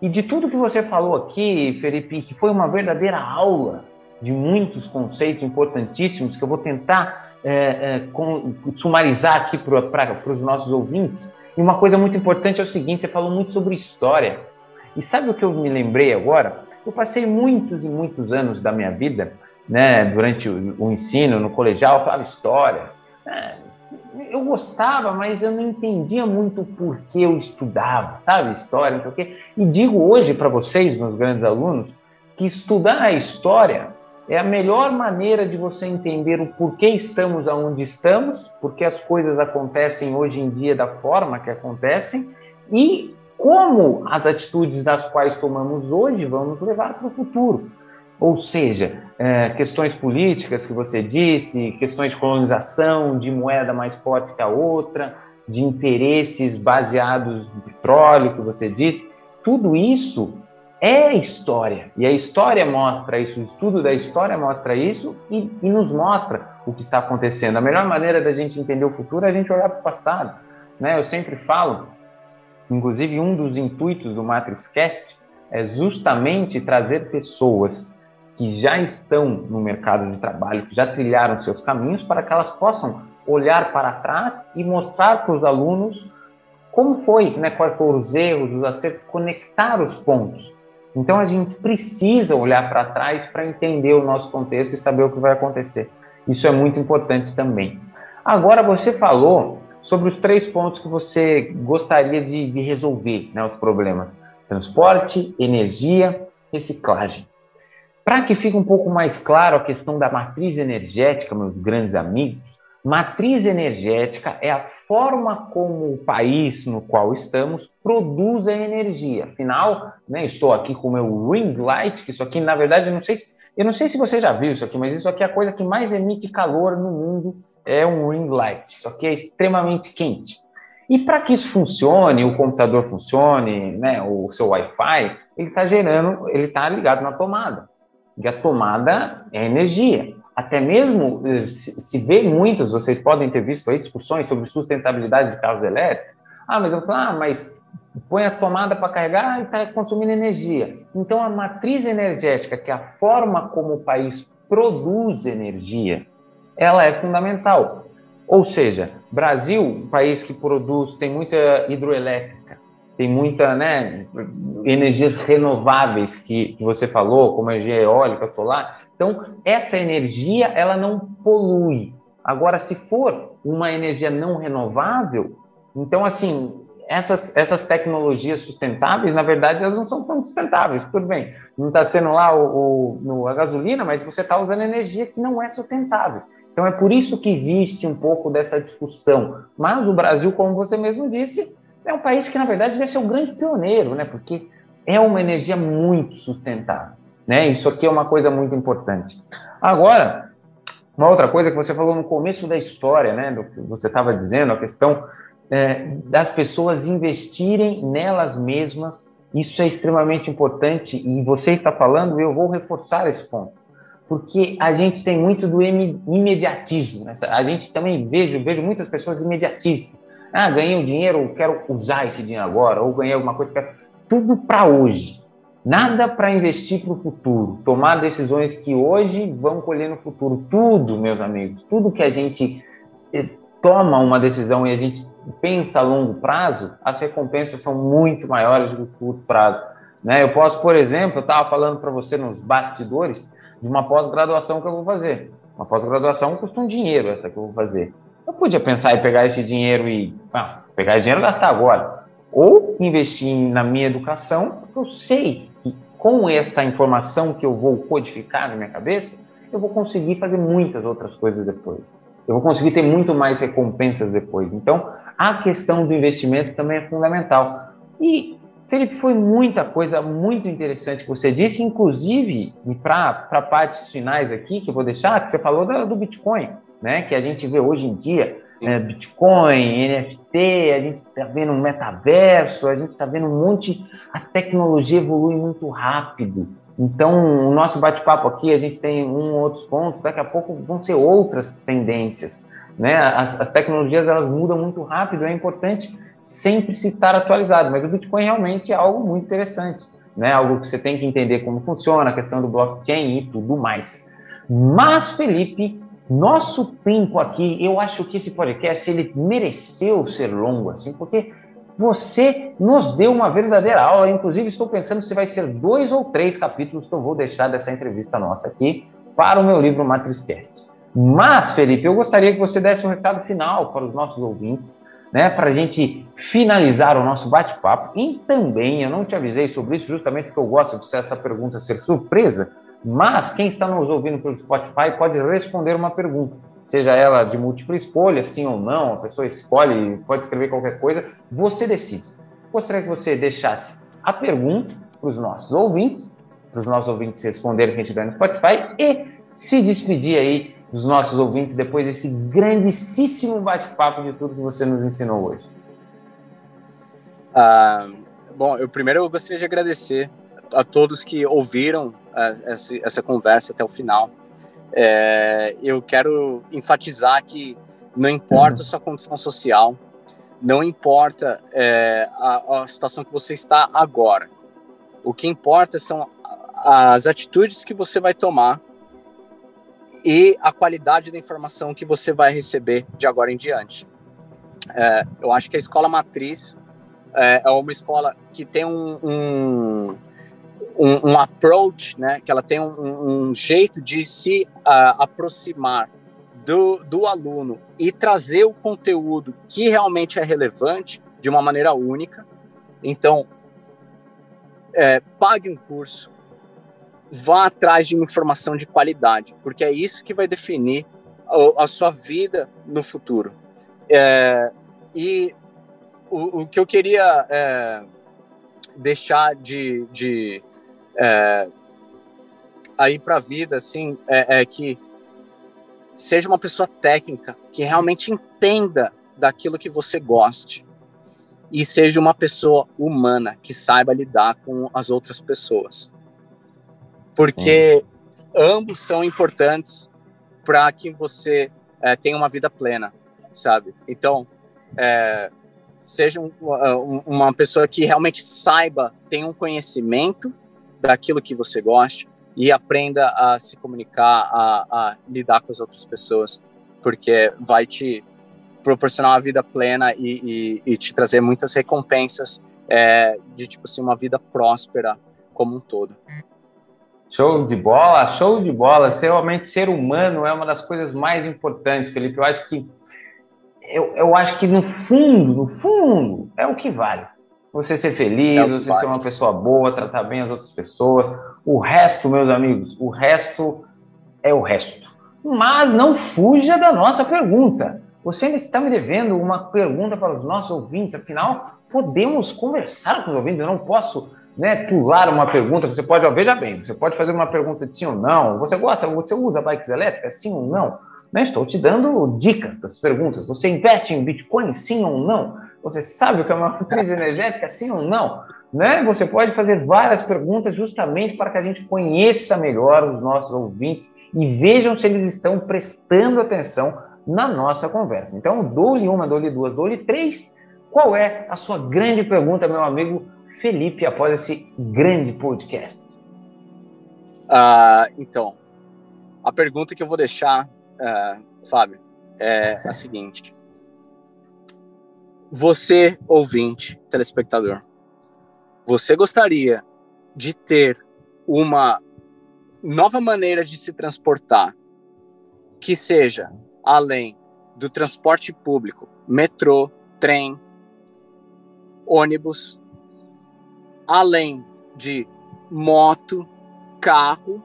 E de tudo que você falou aqui, Felipe, que foi uma verdadeira aula de muitos conceitos importantíssimos que eu vou tentar é, é, com, sumarizar aqui para os nossos ouvintes. E uma coisa muito importante é o seguinte: você falou muito sobre história. E sabe o que eu me lembrei agora? Eu passei muitos e muitos anos da minha vida, né, durante o, o ensino, no colegial, eu falava história. É, eu gostava, mas eu não entendia muito por que eu estudava, sabe? História, não sei o quê. E digo hoje para vocês, meus grandes alunos, que estudar a história é a melhor maneira de você entender o porquê estamos aonde estamos, porque as coisas acontecem hoje em dia da forma que acontecem e como as atitudes das quais tomamos hoje vão nos levar para o futuro. Ou seja, é, questões políticas que você disse, questões de colonização, de moeda mais forte que a outra, de interesses baseados no petróleo que você disse, tudo isso é história. E a história mostra isso, o estudo da história mostra isso e, e nos mostra o que está acontecendo. A melhor maneira da gente entender o futuro é a gente olhar para o passado. Né? Eu sempre falo Inclusive, um dos intuitos do MatrixCast é justamente trazer pessoas que já estão no mercado de trabalho, que já trilharam seus caminhos, para que elas possam olhar para trás e mostrar para os alunos como foi, né, quais foram os erros, os acertos, conectar os pontos. Então a gente precisa olhar para trás para entender o nosso contexto e saber o que vai acontecer. Isso é muito importante também. Agora você falou sobre os três pontos que você gostaria de, de resolver, né, os problemas: transporte, energia, reciclagem. Para que fique um pouco mais claro a questão da matriz energética, meus grandes amigos, matriz energética é a forma como o país no qual estamos produz a energia. Afinal, né, estou aqui com o meu ring light, que isso aqui, na verdade, eu não sei, eu não sei se você já viu isso aqui, mas isso aqui é a coisa que mais emite calor no mundo, é um ring light. Isso aqui é extremamente quente. E para que isso funcione, o computador funcione, né, o seu Wi-Fi, ele está gerando, ele está ligado na tomada. E a tomada é energia. Até mesmo eh, se vê muitas, vocês podem ter visto aí discussões sobre sustentabilidade de carros elétricos. Ah, mas eu falo, ah, mas põe a tomada para carregar e está consumindo energia. Então, a matriz energética, que é a forma como o país produz energia, ela é fundamental. Ou seja, Brasil, país que produz, tem muita hidroelétrica, tem muita, né, energias renováveis que, que você falou, como energia eólica, solar. Então, essa energia, ela não polui. Agora, se for uma energia não renovável, então, assim, essas, essas tecnologias sustentáveis, na verdade, elas não são tão sustentáveis. Tudo bem, não está sendo lá o, o, a gasolina, mas você está usando energia que não é sustentável. Então, é por isso que existe um pouco dessa discussão. Mas o Brasil, como você mesmo disse, é um país que, na verdade, deve ser o grande pioneiro, né? Porque é uma energia muito sustentável, né? Isso aqui é uma coisa muito importante. Agora, uma outra coisa que você falou no começo da história, né? Do que você estava dizendo, a questão é, das pessoas investirem nelas mesmas. Isso é extremamente importante e você está falando, eu vou reforçar esse ponto porque a gente tem muito do imediatismo. Né? A gente também vejo, vejo muitas pessoas imediatistas. Ah, ganhei um dinheiro, quero usar esse dinheiro agora, ou ganhei alguma coisa, quero... tudo para hoje. Nada para investir para o futuro, tomar decisões que hoje vão colher no futuro. Tudo, meus amigos, tudo que a gente eh, toma uma decisão e a gente pensa a longo prazo, as recompensas são muito maiores do curto prazo. Né? Eu posso, por exemplo, eu estava falando para você nos bastidores de uma pós-graduação que eu vou fazer. Uma pós-graduação custa um dinheiro essa que eu vou fazer. Eu podia pensar em pegar esse dinheiro e ah, pegar esse dinheiro e gastar agora. Ou investir na minha educação, porque eu sei que com esta informação que eu vou codificar na minha cabeça, eu vou conseguir fazer muitas outras coisas depois. Eu vou conseguir ter muito mais recompensas depois. Então, a questão do investimento também é fundamental. E, Felipe, foi muita coisa muito interessante que você disse, inclusive, para partes finais aqui, que eu vou deixar, que você falou do, do Bitcoin né, que a gente vê hoje em dia, né, Bitcoin, NFT, a gente está vendo um metaverso, a gente está vendo um monte, a tecnologia evolui muito rápido. Então, o nosso bate-papo aqui, a gente tem um ou outros pontos, daqui a pouco vão ser outras tendências. Né? As, as tecnologias elas mudam muito rápido, é importante sempre se estar atualizado, mas o Bitcoin realmente é algo muito interessante, né? algo que você tem que entender como funciona, a questão do blockchain e tudo mais. Mas, Felipe, nosso tempo aqui, eu acho que esse podcast ele mereceu ser longo, assim, porque você nos deu uma verdadeira aula. Inclusive, estou pensando se vai ser dois ou três capítulos que eu vou deixar dessa entrevista nossa aqui para o meu livro Matrixcast. Mas, Felipe, eu gostaria que você desse um recado final para os nossos ouvintes, né, para a gente finalizar o nosso bate-papo. E também, eu não te avisei sobre isso, justamente porque eu gosto de essa pergunta ser surpresa, mas quem está nos ouvindo pelo Spotify pode responder uma pergunta, seja ela de múltipla escolha, sim ou não, a pessoa escolhe, pode escrever qualquer coisa, você decide. Gostaria que você deixasse a pergunta para os nossos ouvintes, para os nossos ouvintes responderem quem estiver no Spotify e se despedir aí dos nossos ouvintes depois desse grandíssimo bate-papo de tudo que você nos ensinou hoje. Ah, bom, eu primeiro eu gostaria de agradecer a todos que ouviram essa, essa conversa até o final. É, eu quero enfatizar que não importa a sua condição social, não importa é, a, a, situação que você está agora. O que importa são as atitudes que você vai tomar e a qualidade da informação que você vai receber de agora em diante. É, eu acho que a escola matriz é, é uma escola que tem um, um, um, um approach, né, que ela tem um, um jeito de se uh, aproximar do, do aluno e trazer o conteúdo que realmente é relevante de uma maneira única. Então, é, pague um curso, vá atrás de informação de qualidade, porque é isso que vai definir a, a sua vida no futuro. É, e o, o, que eu queria é, deixar de, de é, aí para a vida, assim, é, é que seja uma pessoa técnica, que realmente entenda daquilo que você goste. E seja uma pessoa humana que saiba lidar com as outras pessoas. Porque ambos são importantes para que você é, tenha uma vida plena, sabe? Então, é, seja um, uma pessoa que realmente saiba, tenha um conhecimento daquilo que você gosta e aprenda a se comunicar, a, a lidar com as outras pessoas, porque vai te proporcionar uma vida plena e, e, e te trazer muitas recompensas é, de tipo assim uma vida próspera como um todo. Show de bola, show de bola. Ser realmente ser humano é uma das coisas mais importantes, Felipe. Eu acho que eu, eu acho que no fundo, no fundo, é o que vale. Você ser feliz, é você vale. ser uma pessoa boa, tratar bem as outras pessoas. O resto, meus amigos, o resto é o resto. Mas não fuja da nossa pergunta. Você ainda está me devendo uma pergunta para os nossos ouvintes. Afinal, podemos conversar com os ouvintes. Eu não posso né, pular uma pergunta, você pode, ó, veja bem, você pode fazer uma pergunta de sim ou não, você gosta, você usa bikes elétricas, sim ou não? Né, estou te dando dicas das perguntas, você investe em Bitcoin, sim ou não? Você sabe o que é uma crise energética, sim ou não? Né? Você pode fazer várias perguntas justamente para que a gente conheça melhor os nossos ouvintes e vejam se eles estão prestando atenção na nossa conversa. Então, dou-lhe uma, dou-lhe duas, dou-lhe três. Qual é a sua grande pergunta, meu amigo Felipe após esse grande podcast? Ah, então, a pergunta que eu vou deixar, uh, Fábio, é a seguinte: Você, ouvinte, telespectador, você gostaria de ter uma nova maneira de se transportar que seja além do transporte público, metrô, trem, ônibus, além de moto, carro,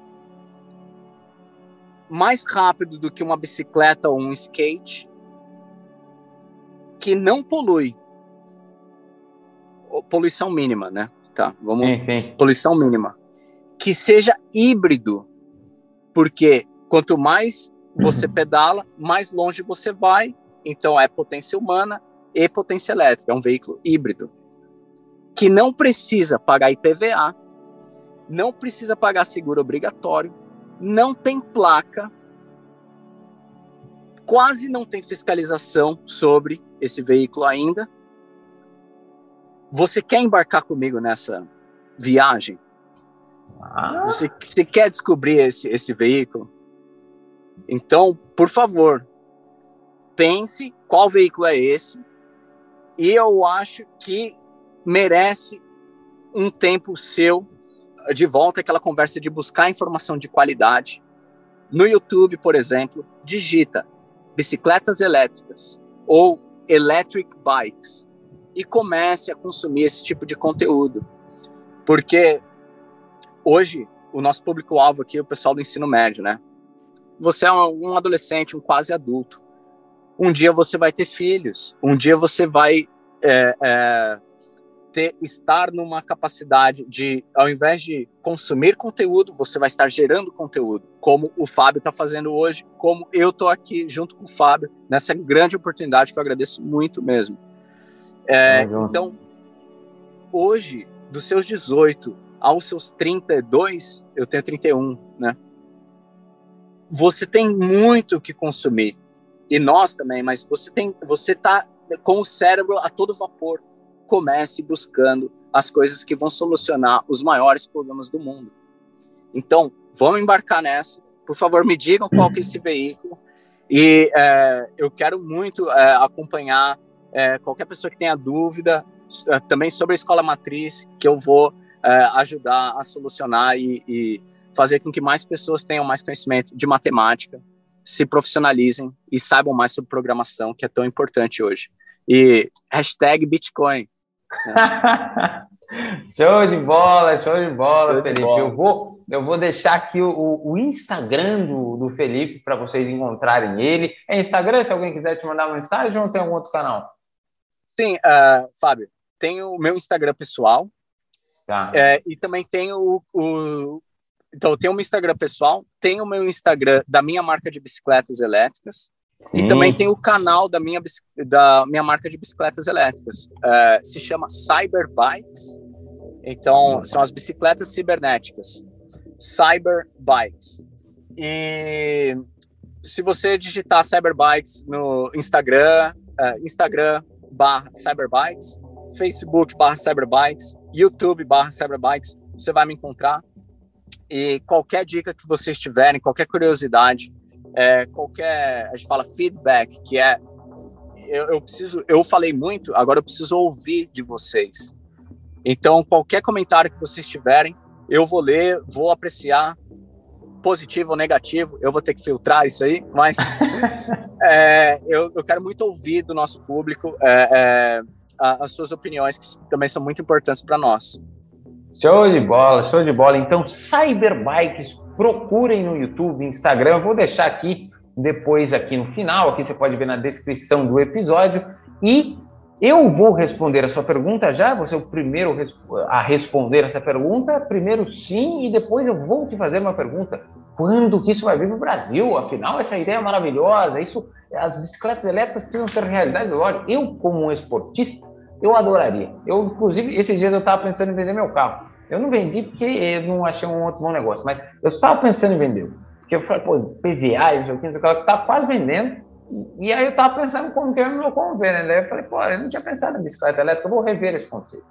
mais rápido do que uma bicicleta ou um skate, que não polui. Poluição mínima, né? Tá, vamos. Sim, sim. Poluição mínima. Que seja híbrido, porque quanto mais você pedala, mais longe você vai. Então é potência humana e potência elétrica. É um veículo híbrido que não precisa pagar IPVA, não precisa pagar seguro obrigatório, não tem placa, quase não tem fiscalização sobre esse veículo ainda. Você quer embarcar comigo nessa viagem? Ah. Você, você quer descobrir esse, esse veículo? Então, por favor, pense qual veículo é esse. E eu acho que merece um tempo seu de volta aquela conversa de buscar informação de qualidade. No YouTube, por exemplo, digita bicicletas elétricas ou electric bikes e comece a consumir esse tipo de conteúdo. Porque hoje o nosso público-alvo aqui é o pessoal do ensino médio, né? Você é um adolescente, um quase adulto. Um dia você vai ter filhos, um dia você vai é, é, ter, estar numa capacidade de, ao invés de consumir conteúdo, você vai estar gerando conteúdo, como o Fábio está fazendo hoje, como eu estou aqui junto com o Fábio, nessa grande oportunidade que eu agradeço muito mesmo. É, então, hoje, dos seus 18 aos seus 32, eu tenho 31, né? Você tem muito que consumir. E nós também, mas você tem, você tá com o cérebro a todo vapor comece buscando as coisas que vão solucionar os maiores problemas do mundo. Então, vamos embarcar nessa. por favor, me digam qual que é esse veículo. E é, eu quero muito é, acompanhar é, qualquer pessoa que tenha dúvida é, também sobre a escola matriz, que eu vou é, ajudar a solucionar e, e fazer com que mais pessoas tenham mais conhecimento de matemática, se profissionalizem e saibam mais sobre programação, que é tão importante hoje. E hashtag Bitcoin. Show de bola, show de bola, show Felipe. De bola. Eu, vou, eu vou deixar aqui o, o Instagram do, do Felipe para vocês encontrarem ele. É Instagram, se alguém quiser te mandar uma mensagem ou tem algum outro canal? Sim, uh, Fábio, tem o meu Instagram pessoal. Tá. É, e também tem o, o, Então, eu tenho um Instagram pessoal, tem o meu Instagram da minha marca de bicicletas elétricas. Sim. E também tem o canal da minha, da minha marca de bicicletas elétricas. É, se chama Cyber Bikes. Então, são as bicicletas cibernéticas. Cyber Bikes. E se você digitar Cyber Bikes no Instagram, uh, Instagram barra Cyberbikes, Facebook barra Cyberbikes, YouTube barra Cyberbikes, você vai me encontrar. E qualquer dica que vocês tiverem, qualquer curiosidade, é, qualquer, a gente fala feedback, que é eu, eu, preciso, eu falei muito, agora eu preciso ouvir de vocês. Então, qualquer comentário que vocês tiverem, eu vou ler, vou apreciar, positivo ou negativo, eu vou ter que filtrar isso aí, mas é, eu, eu, quero muito ouvir do nosso público é, é, as suas opiniões, que também são muito importantes para nós. Show de bola, show de bola. Então, Cyberbikes procurem no YouTube, Instagram. Eu vou deixar aqui depois aqui no final, aqui você pode ver na descrição do episódio. E eu vou responder a sua pergunta já, você é o primeiro a responder essa pergunta. Primeiro sim, e depois eu vou te fazer uma pergunta. Quando que isso vai vir para o Brasil? Afinal, essa ideia é maravilhosa. Isso, as bicicletas elétricas precisam ser realidade. Lógico, eu como um esportista, eu adoraria. Eu, inclusive, esses dias eu estava pensando em vender meu carro. Eu não vendi porque eu não achei um outro bom negócio, mas eu estava pensando em vender. Porque eu falei, pô, PVA, isso aqui, isso aqui, estava quase vendendo. E, aí eu estava pensando como que eu me locomover, né? Daí eu falei, pô, eu não tinha pensado em bicicleta elétrica, eu vou rever esse conceito.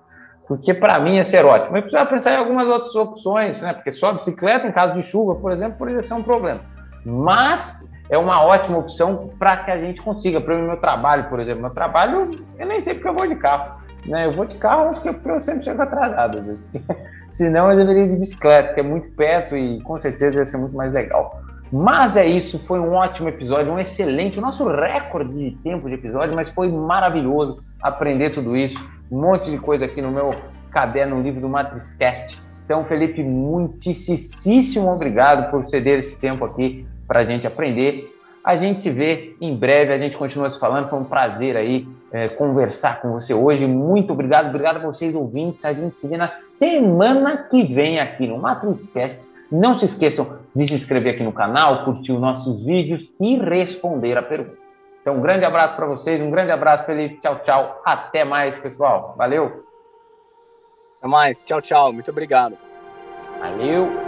Porque para mim ia ser ótimo. Eu precisava pensar em algumas outras opções, né? Porque só bicicleta, em caso de chuva, por exemplo, poderia ser um problema. Mas é uma ótima opção para que a gente consiga. Para o meu trabalho, por exemplo, meu trabalho, eu nem sei porque eu vou de carro. Né? Eu vou de carro, acho que eu sempre chego atrasado. Né? Senão eu deveria ir de bicicleta, que é muito perto e com certeza ia ser muito mais legal. Mas é isso, foi um ótimo episódio, um excelente, o nosso recorde de tempo de episódio, mas foi maravilhoso aprender tudo isso. Um monte de coisa aqui no meu caderno, no livro do Matrixcast. Então, Felipe, muitíssimo obrigado por ceder esse tempo aqui para a gente aprender. A gente se vê em breve, a gente continua se falando. Foi um prazer aí é, conversar com você hoje. Muito obrigado, obrigado a vocês ouvintes. A gente se vê na semana que vem aqui no Matrixcast. Não se esqueçam de se inscrever aqui no canal, curtir os nossos vídeos e responder a pergunta. Então, um grande abraço para vocês, um grande abraço, Felipe. Tchau, tchau. Até mais, pessoal. Valeu. Até mais. Tchau, tchau. Muito obrigado. Valeu.